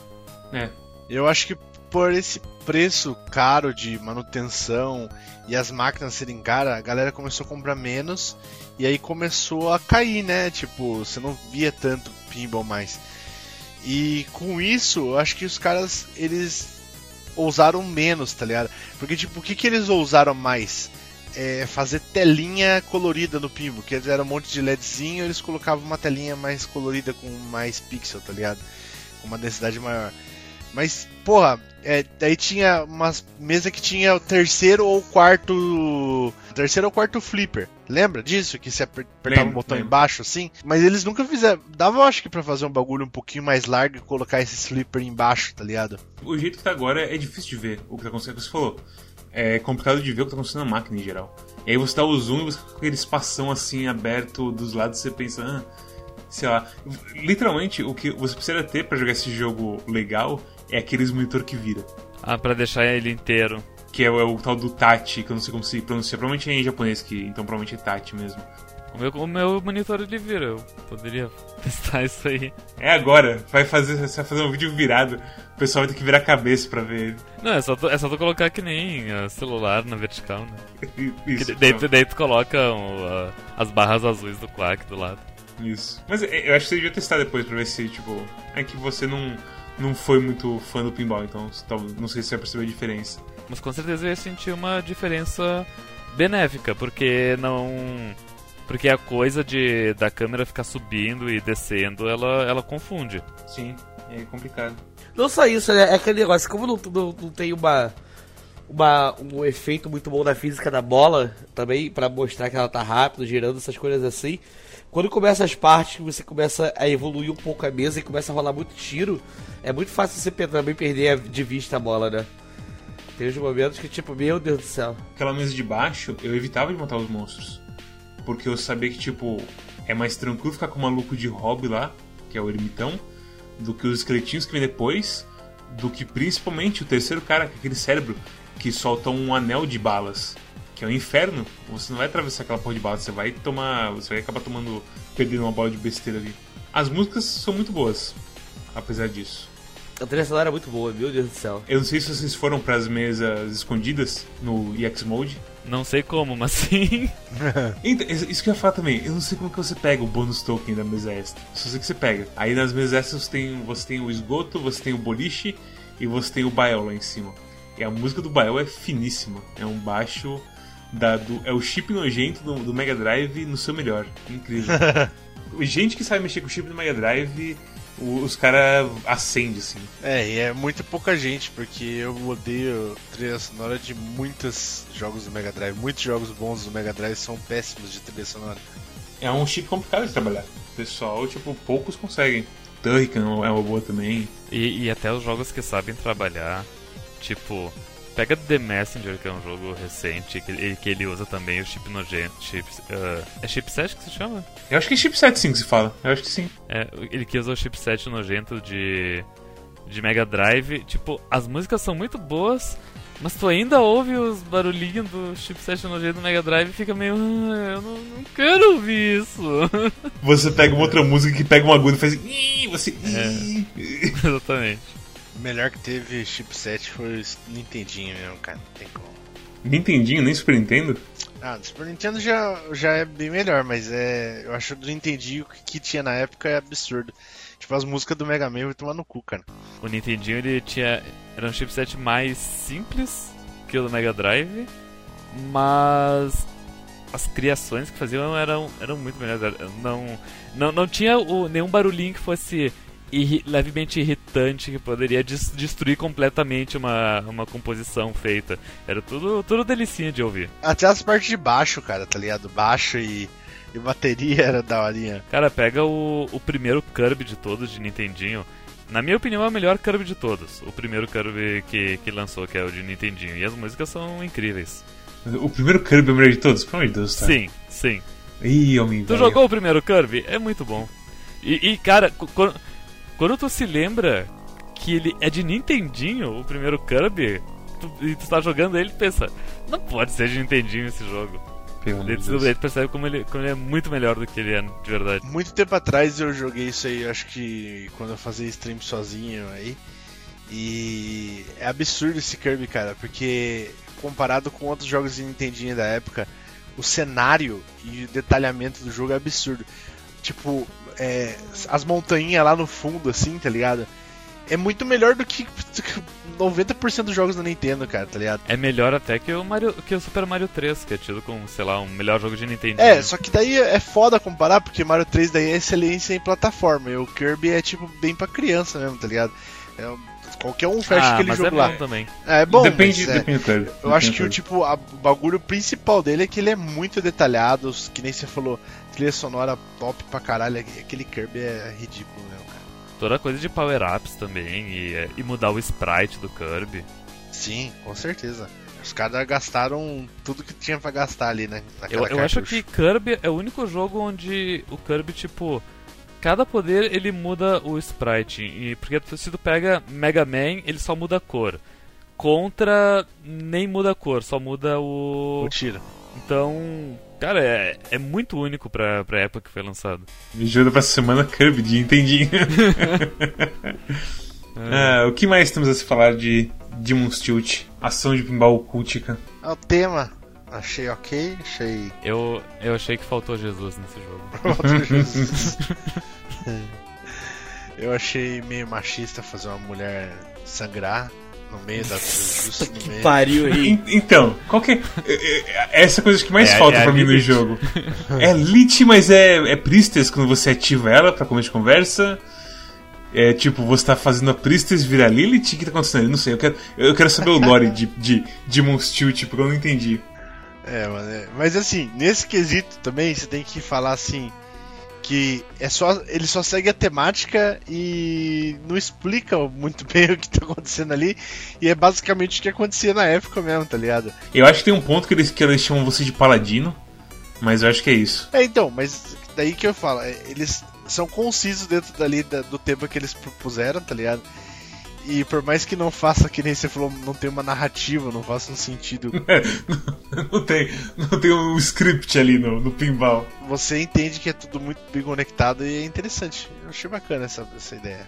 É. Eu acho que por esse preço caro de manutenção e as máquinas serem caras, a galera começou a comprar menos e aí começou a cair, né? Tipo, você não via tanto pinball mais. E com isso, eu acho que os caras eles ousaram menos, tá ligado? Porque tipo, o que que eles ousaram mais? É fazer telinha colorida no pinball, que eram um monte de LEDzinho, eles colocavam uma telinha mais colorida com mais pixel, tá ligado? Com uma densidade maior. Mas, porra, é, daí tinha umas mesa que tinha o terceiro ou quarto. Terceiro ou quarto flipper. Lembra disso? Que você apertava o botão lembro. embaixo assim? Mas eles nunca fizeram. Dava, eu acho que pra fazer um bagulho um pouquinho mais largo e colocar esse flipper embaixo, tá ligado? O jeito que tá agora é difícil de ver o que tá acontecendo, que você falou. É complicado de ver o que tá acontecendo na máquina em geral. E aí você dá o zoom e você com aquele espação assim aberto dos lados você pensa, ah, sei lá. Literalmente, o que você precisa ter para jogar esse jogo legal é aqueles monitor que vira. Ah, pra deixar ele inteiro. Que é o, é o tal do Tati, que eu não sei como se pronuncia. Provavelmente é em japonês, que, então provavelmente é Tati mesmo. O meu, o meu monitor ele vira, eu poderia <laughs> testar isso aí. É agora, vai fazer, você vai fazer um vídeo virado, o pessoal vai ter que virar a cabeça pra ver ele. Não, é só tu, é só tu colocar que nem uh, celular na vertical, né? <laughs> Isso. Daí, daí, tu coloca uh, as barras azuis do Quack do lado. Isso. Mas é, eu acho que você devia testar depois pra ver se, tipo, é que você não não foi muito fã do pinball, então não sei se você vai perceber a diferença. Mas com certeza eu ia sentir uma diferença benéfica, porque não. Porque a coisa de da câmera ficar subindo e descendo, ela, ela confunde. Sim, é complicado. Não só isso, né? É aquele negócio, como não, não, não tem uma, uma, um efeito muito bom na física da bola, também, para mostrar que ela tá rápido, girando, essas coisas assim. Quando começa as partes que você começa a evoluir um pouco a mesa e começa a rolar muito tiro, é muito fácil você também perder de vista a bola, né? Tem uns momentos que, tipo, meu Deus do céu. Aquela mesa de baixo, eu evitava de matar os monstros. Porque eu sabia que, tipo, é mais tranquilo ficar com o maluco de hobby lá, que é o ermitão, do que os esqueletinhos que vem depois, do que principalmente o terceiro cara, que é aquele cérebro, que solta um anel de balas que é o inferno, você não vai atravessar aquela porra de bala, você vai tomar. Você vai acabar tomando. perdendo uma bola de besteira ali. As músicas são muito boas, apesar disso. A trilha sonora é muito boa, meu Deus do céu. Eu não sei se vocês foram para as mesas escondidas no EX Mode. Não sei como, mas sim. <laughs> então, isso que eu ia falar também. Eu não sei como que você pega o bônus token da mesa extra. Só sei que você pega. Aí nas mesas extras você tem, você tem o esgoto, você tem o boliche e você tem o Bael lá em cima. E a música do Bael é finíssima. É um baixo da, do, é o chip nojento do, do Mega Drive no seu melhor. Incrível. <laughs> Gente que sabe mexer com o chip do Mega Drive, os caras acendem, assim. É, e é muito pouca gente, porque eu odeio trilha sonora de muitos jogos do Mega Drive. Muitos jogos bons do Mega Drive são péssimos de trilha sonora. É um chip complicado de trabalhar. O pessoal, tipo, poucos conseguem. Turrican é uma boa também. E, e até os jogos que sabem trabalhar, tipo, Pega The Messenger, que é um jogo recente, que ele, que ele usa também o chip nojento. Chip, uh, é chipset que se chama? Eu acho que é chipset sim que se fala. Eu acho que sim. É, ele que usa o chipset nojento de, de Mega Drive. Tipo, as músicas são muito boas, mas tu ainda ouve os barulhinhos do chipset nojento do Mega Drive e fica meio. Ah, eu não, não, quero ouvir isso. Você pega uma outra música que pega uma agulha e faz. Você. É, <laughs> exatamente. O melhor que teve chipset foi o Nintendinho mesmo, cara. Não tem como. Nintendinho, nem Super Nintendo? Ah, do Super Nintendo já, já é bem melhor, mas é. Eu acho que do Nintendinho que, que tinha na época é absurdo. Tipo, as músicas do Mega Man vai tomar no cu, cara. O Nintendinho ele tinha. Era um chipset mais simples que o do Mega Drive, mas as criações que faziam eram, eram muito melhores. Não, não, não tinha o, nenhum barulhinho que fosse irri levemente irritante que poderia des destruir completamente uma, uma composição feita. Era tudo, tudo delicinha de ouvir. Até as partes de baixo, cara, tá ligado? Baixo e, e bateria <laughs> era da horinha. Cara, pega o, o primeiro Kirby de todos de Nintendinho. Na minha opinião, é o melhor Kirby de todos. O primeiro Kirby que, que lançou, que é o de Nintendinho. E as músicas são incríveis. O primeiro Kirby é o melhor de todos? Pelo amor de Deus, tá? Sim, sim. Ih, homem Tu velho. jogou o primeiro Kirby? É muito bom. E, e, cara, quando, quando tu se lembra que ele é de Nintendinho, o primeiro Kirby, tu, e tu tá jogando ele, tu pensa, não pode ser de Nintendinho esse jogo. Pelo daí tu percebe como ele, como ele é muito melhor do que ele é de verdade. Muito tempo atrás eu joguei isso aí, acho que quando eu fazia stream sozinho aí. E é absurdo esse Kirby, cara, porque comparado com outros jogos de Nintendinho da época, o cenário e o detalhamento do jogo é absurdo. Tipo, é, as montanhas lá no fundo, assim, tá ligado? É muito melhor do que 90% dos jogos da Nintendo, cara, tá ligado? É melhor até que o, Mario, que o Super Mario 3, que é tido como, sei lá, um melhor jogo de Nintendinho. É, só que daí é foda comparar, porque Mario 3 daí é excelência em plataforma, e o Kirby é tipo bem pra criança mesmo, tá ligado? É, qualquer um fecha ah, aquele mas jogo é lá. bom também. É bom, depende, mas, é, depende do Kirby. eu Depende acho que o tipo, a- o bagulho principal dele é que ele é muito detalhado, que nem você falou, trilha sonora top pra caralho, aquele Kirby é ridículo, né, cara? Toda coisa de power-ups também, e, é, e mudar o sprite do Kirby. Sim, com certeza. Os caras gastaram tudo que tinha pra gastar ali, né? Eu, eu acho que Kirby é o único jogo onde o Kirby, tipo, cada poder ele muda o sprite. E, porque se tu pega Mega Man, ele só muda a cor. Contra, nem muda a cor, só muda o. O tiro. Então, cara, é, é muito único pra, pra época que foi lançado. Me ajuda pra semana Kirby de Nintendinho. <laughs> Ah, o que mais temos a se falar de Demon's Tilt? Ação de pinball cultica. É o tema. Achei ok, achei. Eu, eu achei que faltou Jesus nesse jogo. <laughs> Outro Jesus. <laughs> Eu achei meio machista fazer uma mulher sangrar no meio da justo no Que meio. pariu aí. En- Então, qual que é. é- é- Essa coisa que mais É falta é pra mim no jogo. <laughs> É Lit, mas é, é Priestess quando você ativa ela pra começo de conversa. É tipo, você tá fazendo a Priestess virar Lilith? O que tá acontecendo? Eu não sei, eu quero, eu quero saber o lore de, de Demon's Tilt, porque eu não entendi. É, mano, é. Mas assim, nesse quesito também você tem que falar assim que é só ele só segue a temática e não explica muito <laughs> bem o que tá acontecendo ali e é basicamente o que acontecia na época mesmo, tá ligado? Eu acho que tem um ponto que eles, que eles chamam você de Paladino, mas eu acho que é isso. É, então, mas daí que eu falo, é, eles são concisos dentro dali da- do tema que eles propuseram, tá ligado? E por mais que não faça, que nem você falou, não tem uma narrativa, não faça um sentido, <laughs> não, tem, não tem um script ali no, no pinball. você entende que é tudo muito bem conectado e é interessante. Eu achei bacana essa, essa ideia.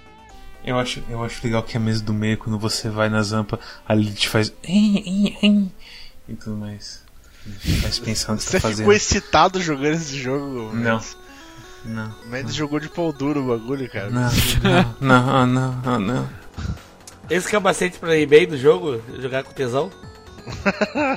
Eu acho, eu acho legal que a mesa do meio, quando você vai na zampa, a Lilith faz. E tudo mais. Faz pensar no que você Você tá ficou fazendo. excitado jogando esse jogo? Não. Mads? Não, Mads jogou de pau duro o bagulho, cara. não, não, não, não, não, não. Esse capacete pra ir bem do jogo, jogar com tesão. <laughs>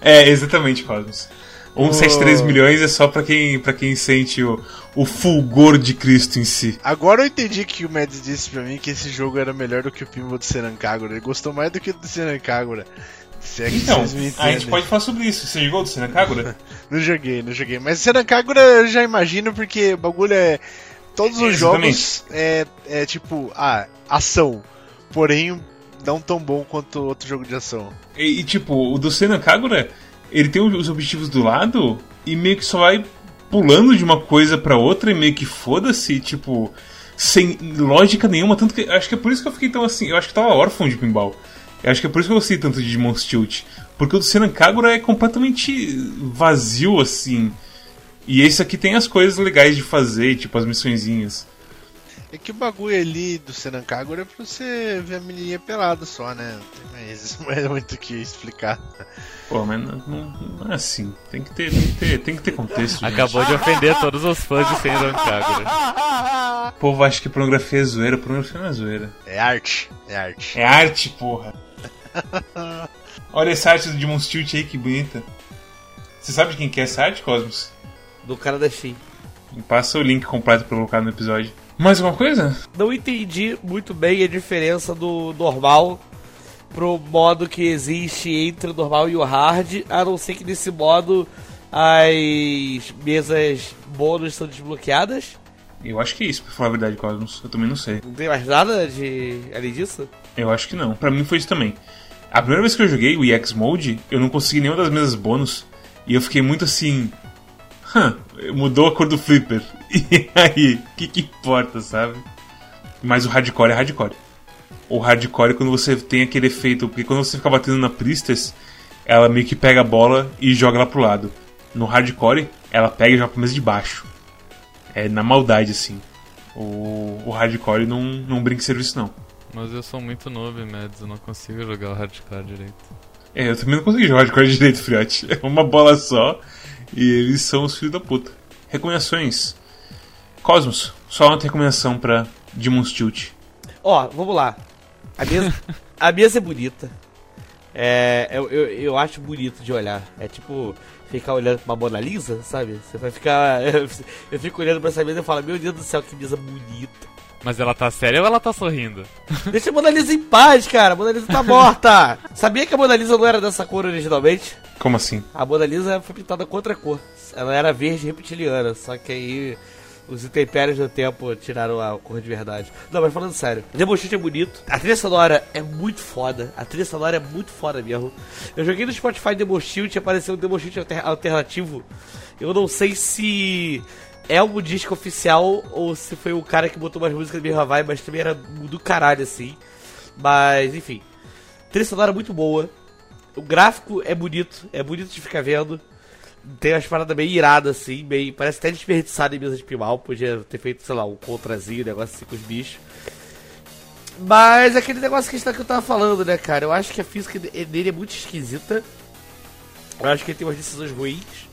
É, exatamente, Cosmos. 173 Oh. milhões é só pra quem, pra quem sente o, o fulgor de Cristo em si. Agora eu entendi que o Mads disse pra mim que esse jogo era melhor do que o Pinball do Senan Kagura. Ele gostou mais do que o do Senan Kagura. Se é que Então, vocês me a gente pode falar sobre isso. Você jogou do Senakagura? <laughs> Não joguei, não joguei. Mas Senan Kagura eu já imagino porque o bagulho é. Todos os Exatamente. jogos é, é tipo, ah, ação. Porém, não tão bom quanto outro jogo de ação. E, e, tipo, o do Senakagura, ele tem os objetivos do lado e meio que só vai pulando de uma coisa pra outra e meio que foda-se, tipo, sem lógica nenhuma. Tanto que acho que é por isso que eu fiquei tão assim. Eu acho que tava órfão de pinball. Eu acho que é por isso que eu gostei tanto de Demon's Tilt. Porque o do Senakagura é completamente vazio, assim. E esse aqui tem as coisas legais de fazer, tipo as missõezinhas. É que o bagulho ali do Senan Kagura é pra você ver a menininha pelada só, né? Não tem mais, mais <laughs> muito o que explicar. Pô, mas não, não- não é assim. Tem que ter, tem que ter, tem que ter contexto. gente. Acabou de ofender todos os fãs de Senran Kagura. O povo acha que pornografia é zoeira, pornografia não é zoeira. É arte, é arte. É arte, porra. <laughs> Olha essa arte do Demon's Tilt aí, que bonita. Você sabe de quem que é essa arte, Cosmos? Do cara da Steam. Passa o link completo pra colocar no episódio. Mais alguma coisa? Não entendi muito bem a diferença do normal pro modo que existe entre o normal e o hard, a não ser que nesse modo as mesas bônus são desbloqueadas. Eu acho que é isso, pra falar a verdade, Cosmos. Eu também não sei. Não tem mais nada de além disso? Eu acho que não. Pra mim foi isso também. A primeira vez que eu joguei o EX Mode, eu não consegui nenhuma das mesas bônus. E eu fiquei muito assim. Mudou a cor do flipper. <laughs> E aí, o que, que importa, sabe? Mas o hardcore é hardcore. O hardcore é quando você tem aquele efeito. Porque quando você fica batendo na Priestess, ela meio que pega a bola e joga ela pro lado. No hardcore, ela pega e joga pra mesa de baixo. É na maldade, assim. O, o hardcore não, não brinca em serviço, não. Mas eu sou muito noob, Mads, eu não consigo jogar o hardcore direito. É, eu também não consegui jogar hardcore direito, Friote. <laughs> É uma bola só e eles são os filhos da puta. Recomendações. Cosmos, só uma recomendação pra Demon's Tilt. Ó, vamos lá. A mesa, a mesa é bonita. É, eu, eu, eu acho bonito de olhar. É tipo ficar olhando pra uma Mona Lisa, sabe? Você vai ficar. <laughs> Eu fico olhando pra essa mesa e falo, meu Deus do céu, que mesa bonita. Mas ela tá séria ou ela tá sorrindo? <laughs> Deixa a Mona Lisa em paz, cara. A Mona Lisa tá morta. Sabia que a Mona Lisa não era dessa cor originalmente? Como assim? A Mona Lisa foi pintada com outra cor. Ela era verde reptiliana, só que aí os intempéries do tempo tiraram a cor de verdade. Não, mas falando sério, Demon é bonito. A trilha sonora é muito foda. A trilha sonora é muito foda mesmo. Eu joguei no Spotify Shield e apareceu um Shield alter alternativo. Eu não sei se é um disco oficial ou se foi o cara que botou umas músicas meio Hawaii, mas também era do caralho assim. Mas, enfim. Trilha sonora muito boa. O gráfico é bonito, é bonito de ficar vendo. Tem umas paradas bem iradas, assim, bem. Parece até desperdiçado em mesa de pimal. Podia ter feito, sei lá, um contrazinho, um negócio assim com os bichos. Mas aquele negócio que eu tava falando, né, cara? Eu acho que a física dele é muito esquisita. Eu acho que ele tem umas decisões ruins.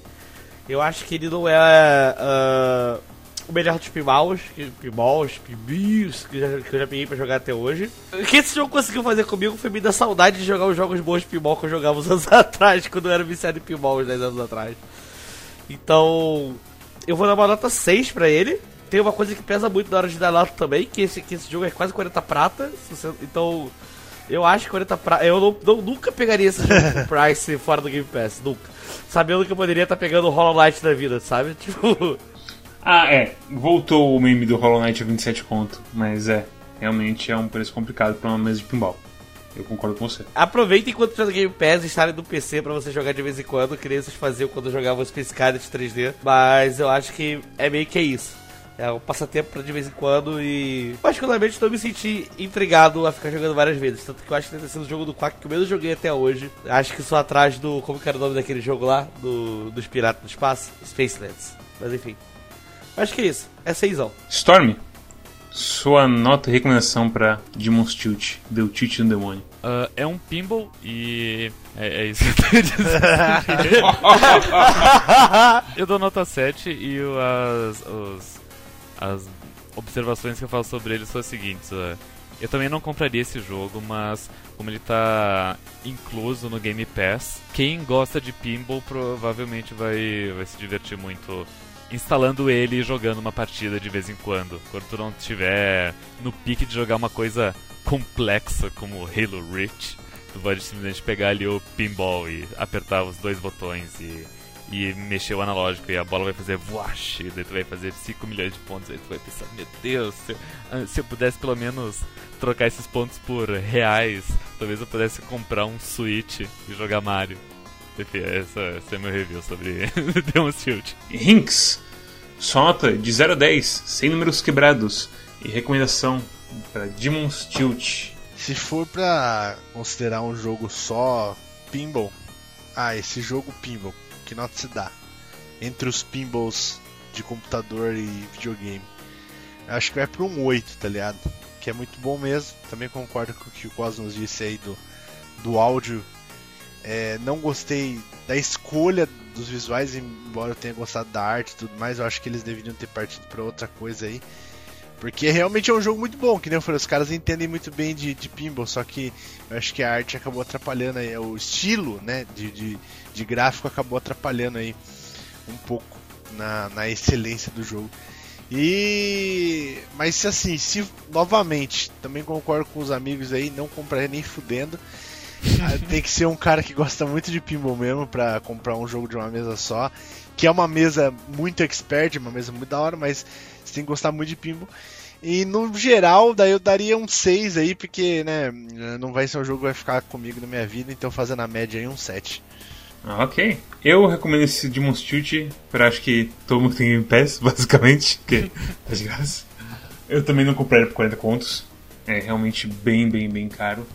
Eu acho que ele não é uh, o melhor dos pinballs, pinballs, pinballs que, que eu já peguei pra jogar até hoje. O que esse jogo conseguiu fazer comigo foi me dar saudade de jogar os jogos bons de pinball que eu jogava uns <laughs> anos atrás, quando eu era viciado em pinball uns 10 anos atrás. Então, eu vou dar uma nota 6 pra ele. Tem uma coisa que pesa muito na hora de dar nota também, que esse, que esse jogo é quase 40 prata. Então, eu acho que 40 prata. Eu não, não, nunca pegaria esse jogo <laughs> price fora do Game Pass, nunca. Sabendo que eu poderia estar pegando o Hollow Knight da vida, sabe? <laughs> Tipo. Ah, é. Voltou o meme do Hollow Knight a 27 conto, mas é. Realmente é um preço complicado para uma mesa de pinball. Eu concordo com você. Aproveita enquanto está no Game Pass instalem do PC para você jogar de vez em quando, que nem vocês faziam quando jogavam Space Cadet 3D. Mas eu acho que é meio que é isso. É um passatempo pra de vez em quando e. Particularmente estou me senti intrigado a ficar jogando várias vezes. Tanto que eu acho que deve ter sido o jogo do Quack que eu menos joguei até hoje. Acho que só atrás do. Como que era o nome daquele jogo lá? Do, dos Piratas do Espaço? Spacelands. Mas enfim. Acho que é isso. É seisão. Storm, sua nota e recomendação pra Demon's Tilt, The Tilt no Demônio. Uh, é um pinball e. É, é isso que eu tô dizendo. <laughs> eu dou nota 7 e as, os, as observações que eu faço sobre ele são as seguintes. Uh, eu também não compraria esse jogo, mas como ele está incluso no Game Pass, quem gosta de pinball provavelmente vai, vai se divertir muito instalando ele e jogando uma partida de vez em quando. Quando tu não estiver no pique de jogar uma coisa complexa como Halo Reach, tu pode simplesmente pegar ali o pinball e apertar os dois botões e, e mexer o analógico e a bola vai fazer wash, e daí tu vai fazer 5 milhões de pontos, aí tu vai pensar, meu Deus, se eu, ah, se eu pudesse pelo menos trocar esses pontos por reais, talvez eu pudesse comprar um Switch e jogar Mario. Enfim, essa, esse é meu review sobre <laughs> Demon's Shield. Rinks, sua nota de 0 a 10, sem números quebrados. E recomendação para Demon's Tilt. Se for pra considerar um jogo só pinball, ah, esse jogo pinball, que nota se dá? Entre os pinballs de computador e videogame. Acho que vai pra um 8, tá ligado? Que é muito bom mesmo. Também concordo com o que o Cosmos disse aí do, do áudio é, não gostei da escolha dos visuais, embora eu tenha gostado da arte e tudo mais. Eu acho que eles deveriam ter partido para outra coisa aí. Porque realmente é um jogo muito bom, que nem eu falei, os caras entendem muito bem de, de pinball, só que eu acho que a arte acabou atrapalhando aí, o estilo né, de, de, de gráfico acabou atrapalhando aí um pouco na, na excelência do jogo. E. Mas assim, se novamente, também concordo com os amigos aí, não compraria nem fudendo. Ah, <laughs> Tem que ser um cara que gosta muito de pinball mesmo pra comprar um jogo de uma mesa só. Que é uma mesa muito expert, uma mesa muito da hora, mas você tem que gostar muito de pinball. E no geral, daí eu daria um 6 aí, porque, né, não vai ser um jogo que vai ficar comigo na minha vida, então fazendo a média aí um 7. Ah, ok. Eu recomendo esse Demon's Tilt pra acho que todo mundo tem Game Pass, <laughs> basicamente, porque tá de graça. Eu também não comprei por 40 contos. É realmente bem, bem, bem caro.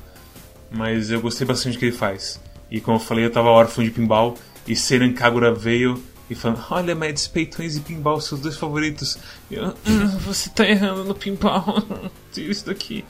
Mas eu gostei bastante do que ele faz. E como eu falei, eu tava órfão de pinball e Seran Kagura veio e falando: Olha, Mads, peitões e pinball, seus dois favoritos. Eu, "Ah, você tá errando no pinball. <laughs> Tira isso daqui.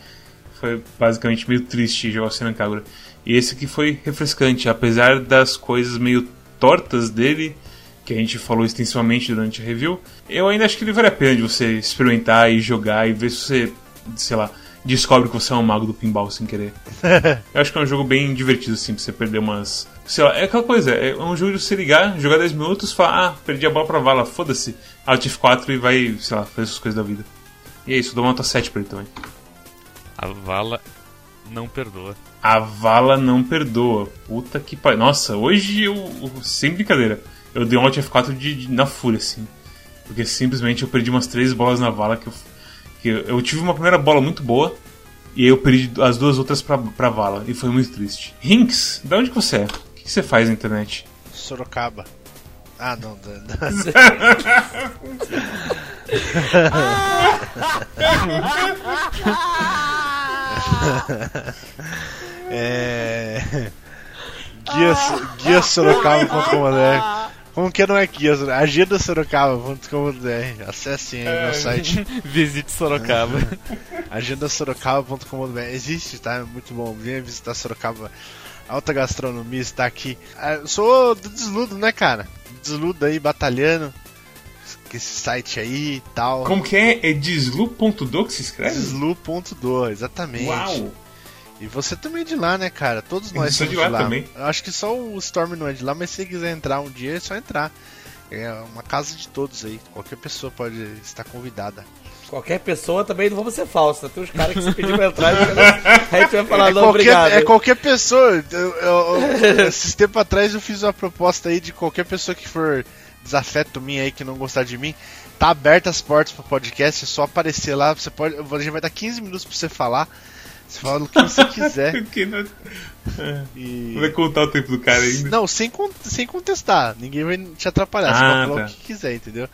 Foi basicamente meio triste jogar o Seran Kagura. E esse aqui foi refrescante, apesar das coisas meio tortas dele, que a gente falou extensivamente durante a review. Eu ainda acho que ele vale a pena de você experimentar e jogar e ver se você, sei lá, descobre que você é um mago do pinball sem querer. <laughs> Eu acho que é um jogo bem divertido, assim, pra você perder umas. Sei lá, é aquela coisa, é um jogo de você ligar, jogar 10 minutos, falar, ah, perdi a bola pra vala, foda-se, Alt F4 e vai, sei lá, fazer essas coisas da vida. E é isso, dou uma nota 7 pra ele também. A vala não perdoa. A vala não perdoa. Puta que pariu. Nossa, hoje eu, eu- Sem brincadeira. Eu dei um Alt F4 de, de- na fúria, assim. Porque simplesmente eu perdi umas três bolas na vala que eu. Que eu, eu tive uma primeira bola muito boa. E aí eu perdi as duas outras pra, pra vala. E foi muito triste. Rinks, de onde que você é? O que, que você faz na internet? Sorocaba. Ah, não. da- da- <laughs> <laughs> <laughs> é. Guia, guia Sorocaba.com.br Como que não é guia? Agenda Sorocaba.com.br Acessem aí meu site. <laughs> Visite Sorocaba. <laughs> agendasorocaba.com.br Existe, tá? É muito bom. Venha visitar Sorocaba. Alta gastronomia está aqui. Ah, Eu sou do Desludo, né, cara? Desludo aí, batalhando. Com esse site aí e tal. Como que é? É deslu.do que se escreve? Deslu.do, exatamente. Uau! E você também é de lá, né, cara? Todos nós somos de de lá lá. também. Eu acho que só o Storm não é de lá, mas se você quiser entrar um dia, é só entrar. É uma casa de todos aí. Qualquer pessoa pode estar convidada. Qualquer pessoa também não vamos ser falsos. Tem uns caras que se pedir pra entrar, <laughs> a gente vai falar, é, não, qualquer, obrigado. é qualquer pessoa. Eu, eu, eu, <laughs> esses tempos atrás eu fiz uma proposta aí de qualquer pessoa que for desafeto mim aí, que não gostar de mim. Tá aberta as portas pro podcast, é só aparecer lá. Você pode, a gente vai dar 15 minutos pra você falar. Você fala o que você <laughs> quiser. Porque não... E... Vai contar o tempo do cara ainda. Não, sem, con- sem contestar. Ninguém vai te atrapalhar. Você Ah, pode falar tá. o que quiser, entendeu?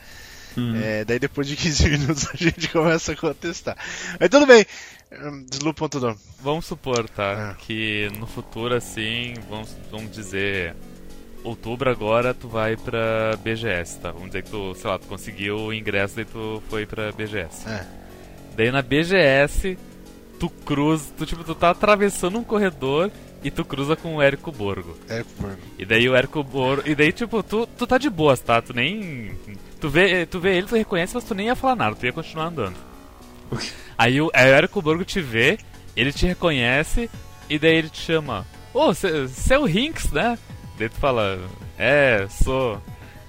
Uhum. É, daí depois de 15 <laughs> minutos a gente começa a contestar. Mas tudo bem. Hum, Deslu.do. Vamos supor, tá? Ah. Que no futuro, assim, vamos, vamos dizer. Outubro agora tu vai pra BGS, tá? Vamos dizer que tu, sei lá, tu conseguiu o ingresso e tu foi pra BGS. É. Daí na BGS, tu cruza, tu tipo, tu tá atravessando um corredor e tu cruza com o Érico Borgo. É, por- E daí o Érico Borgo. E daí, tipo, tu, tu tá de boas, tá? Tu nem. Tu vê, tu vê ele, tu reconhece, mas tu nem ia falar nada, tu ia continuar andando. <laughs> Aí o, aí o Érico Borgo te vê, ele te reconhece, e daí ele te chama. Ô, você é o Rinks, né? Daí tu fala, é, sou.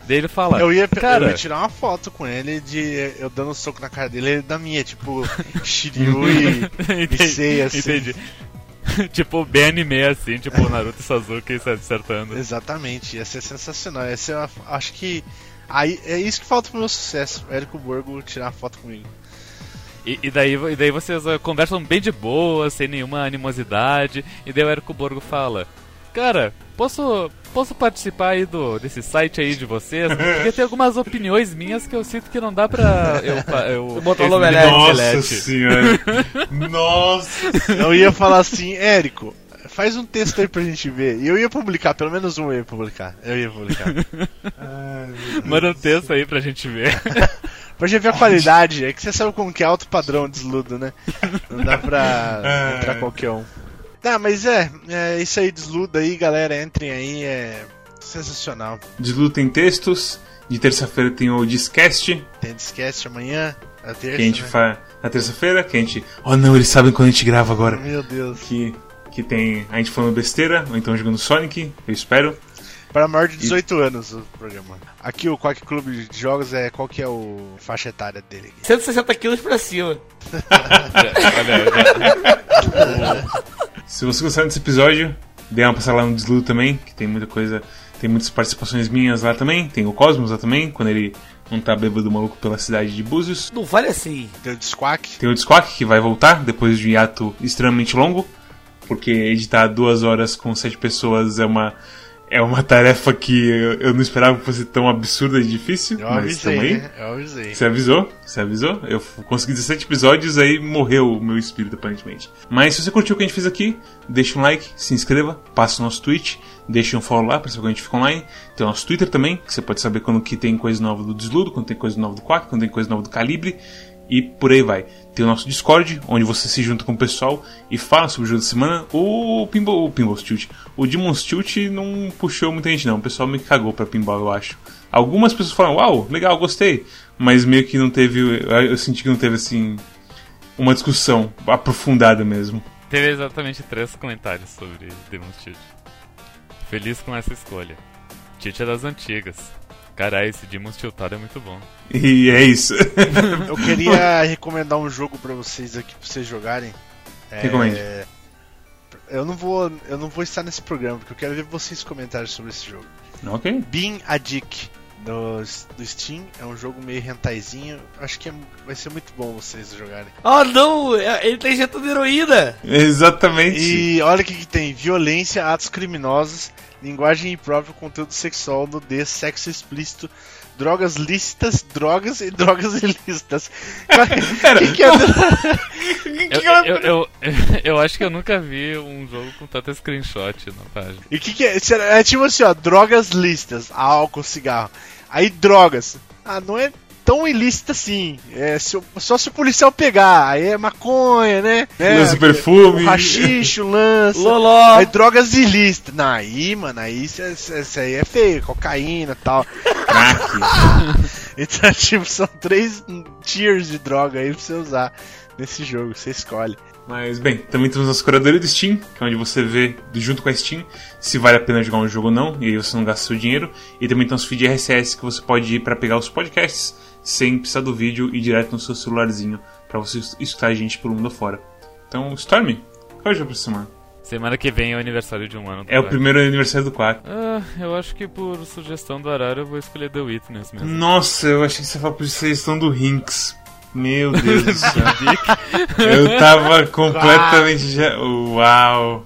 Daí ele fala, Eu ia, cara, eu ia tirar uma foto com ele de eu dando um soco na cara dele, ele da minha, tipo, <laughs> Shiryu e, e Entendi, Sei, assim. entendi. <laughs> tipo, bem anime assim, tipo o <laughs> Naruto e Sasuke se acertando. Exatamente, ia ser sensacional. Ia ser uma- acho que. Aí, é isso que falta pro meu sucesso. Érico Borgo tirar uma foto comigo. E, e daí, e daí vocês ah, conversam bem de boa, sem nenhuma animosidade, e daí o Érico Borgo fala: Cara, posso, posso participar aí do, desse site aí de vocês? Porque tem algumas opiniões minhas que eu sinto que não dá pra eu, eu, botar o eu Omelete. Nossa Omelete." senhora. Nossa. Eu ia falar assim, Érico, faz um texto aí pra gente ver. E eu ia publicar, pelo menos um eu ia publicar. Eu ia publicar. Manda um texto aí pra gente ver. <laughs> pra gente ver a qualidade. É que você sabe como que é alto padrão desludo, né? Não dá pra entrar qualquer um. Tá, mas é, é isso aí, desludo aí, galera. Entrem aí, é sensacional. Desludo tem textos. De terça-feira tem o Discast, Tem Discast amanhã, a terça. que a gente né? faz na terça-feira, que a gente. Oh não, eles sabem quando a gente grava agora. Meu Deus. Que, que tem a gente falando besteira, ou então jogando Sonic, eu espero. Para maior de 18 anos o programa. Aqui o Quack Clube de Jogos é qual que é o faixa etária dele? 160 quilos pra cima. <laughs> <laughs> <laughs> Se você gostar desse episódio, dê uma passada lá no Desludo também, que tem muita coisa. Tem muitas participações minhas lá também. Tem o Cosmos lá também, quando ele não tá bêbado maluco pela cidade de Búzios. Não vale assim. Tem o Squack. Tem o Disquack, que vai voltar depois de um hiato extremamente longo. Porque editar duas horas com sete pessoas é uma, é uma tarefa que eu, não esperava que fosse tão absurda e difícil. Eu mas avisei, tamo aí. né? Eu avisei. Você avisou? Você avisou? Eu consegui 17 episódios, aí morreu o meu espírito, aparentemente. Mas se você curtiu o que a gente fez aqui, deixa um like, se inscreva, passa o nosso Twitch, deixa um follow lá pra saber quando a gente fica online. Tem o nosso Twitter também, que você pode saber quando que tem coisa nova do Desludo, quando tem coisa nova do Quack, quando tem coisa nova do Calibre. E por aí vai. Tem o nosso Discord, onde você se junta com o pessoal e fala sobre o jogo da semana. O Pinball, o Pinball Tilt. O Demon's Tilt não puxou muita gente, não. O pessoal me cagou pra Pinball, eu acho. Algumas pessoas falam, uau, legal, gostei. Mas meio que não teve. Eu senti que não teve, assim. Uma discussão aprofundada mesmo. Teve exatamente três comentários sobre Demon's Tilt. Feliz com essa escolha. Tilt é das antigas. Caralho, esse Demon's Tiltado é muito bom. E é isso. <laughs> Eu queria <laughs> recomendar um jogo pra vocês aqui pra vocês jogarem. É, Recomende. Eu não vou, eu não vou estar nesse programa porque eu quero ver vocês comentários sobre esse jogo. ok. Being a Dick do, do Steam é um jogo meio rentaizinho. Acho que é- vai ser muito bom vocês jogarem. Oh não, é- ele tá injetando heroína. Exatamente. E olha o que, que tem: violência, atos criminosos, linguagem imprópria, conteúdo sexual, nudez, sexo explícito, drogas lícitas, drogas e drogas <laughs> ilícitas. Pera, que que é? <laughs> Eu, eu, eu, <laughs> eu acho que eu nunca vi um jogo com tanto screenshot na página. E o que, que é? É tipo assim, ó, drogas lícitas, álcool, cigarro. Aí drogas. Ah, não é tão ilícita assim. É se só se o policial pegar. Aí é maconha, né? né? Lança perfume. O rachixe, o lança. Loló. Aí drogas ilícitas. Não, aí, mano, aí isso, é- isso aí é feio, cocaína e tal. Crack. <laughs> Então, tipo, são três tiers de droga aí pra você usar nesse jogo, você escolhe. Mas bem, também temos nossa curadoria do Steam, que é onde você vê, junto com a Steam, se vale a pena jogar um jogo ou não, e aí você não gasta seu dinheiro. E também tem os feed RSS que você pode ir pra pegar os podcasts sem precisar do vídeo e direto no seu celularzinho, pra você escutar a gente pelo mundo afora. Então, Storm, qual é o jogo pra semana? Semana que vem é o aniversário de um ano. do É o primeiro aniversário do Quack. Ah, eu acho que por sugestão do Arara eu vou escolher The Witness mesmo. Nossa, eu achei que você falou por sugestão do Rinks. Meu <laughs> Deus do céu. eu tava <laughs> completamente já. Uau!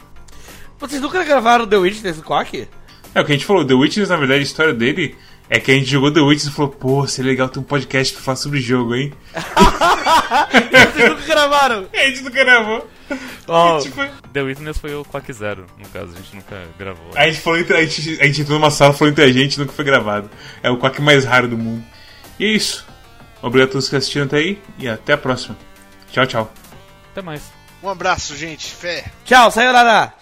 Vocês nunca gravaram The Witch nesse Quack? É o que a gente falou, The Witness, na verdade, a história dele é que a gente jogou The Witness e falou, pô, seria legal ter um podcast pra falar sobre jogo, hein? <laughs> Vocês nunca gravaram? A gente nunca gravou. Ó, Tipo, The Witness foi o Quack Zero, no caso, a gente nunca gravou. a gente falou entre, a gente, a gente entrou numa sala, falou entre a gente, nunca foi gravado. É o quack mais raro do mundo. E é isso. Obrigado a todos que assistiram até aí e até a próxima. Tchau, tchau. Até mais. Um abraço, gente. Fé. tchau, sayonara.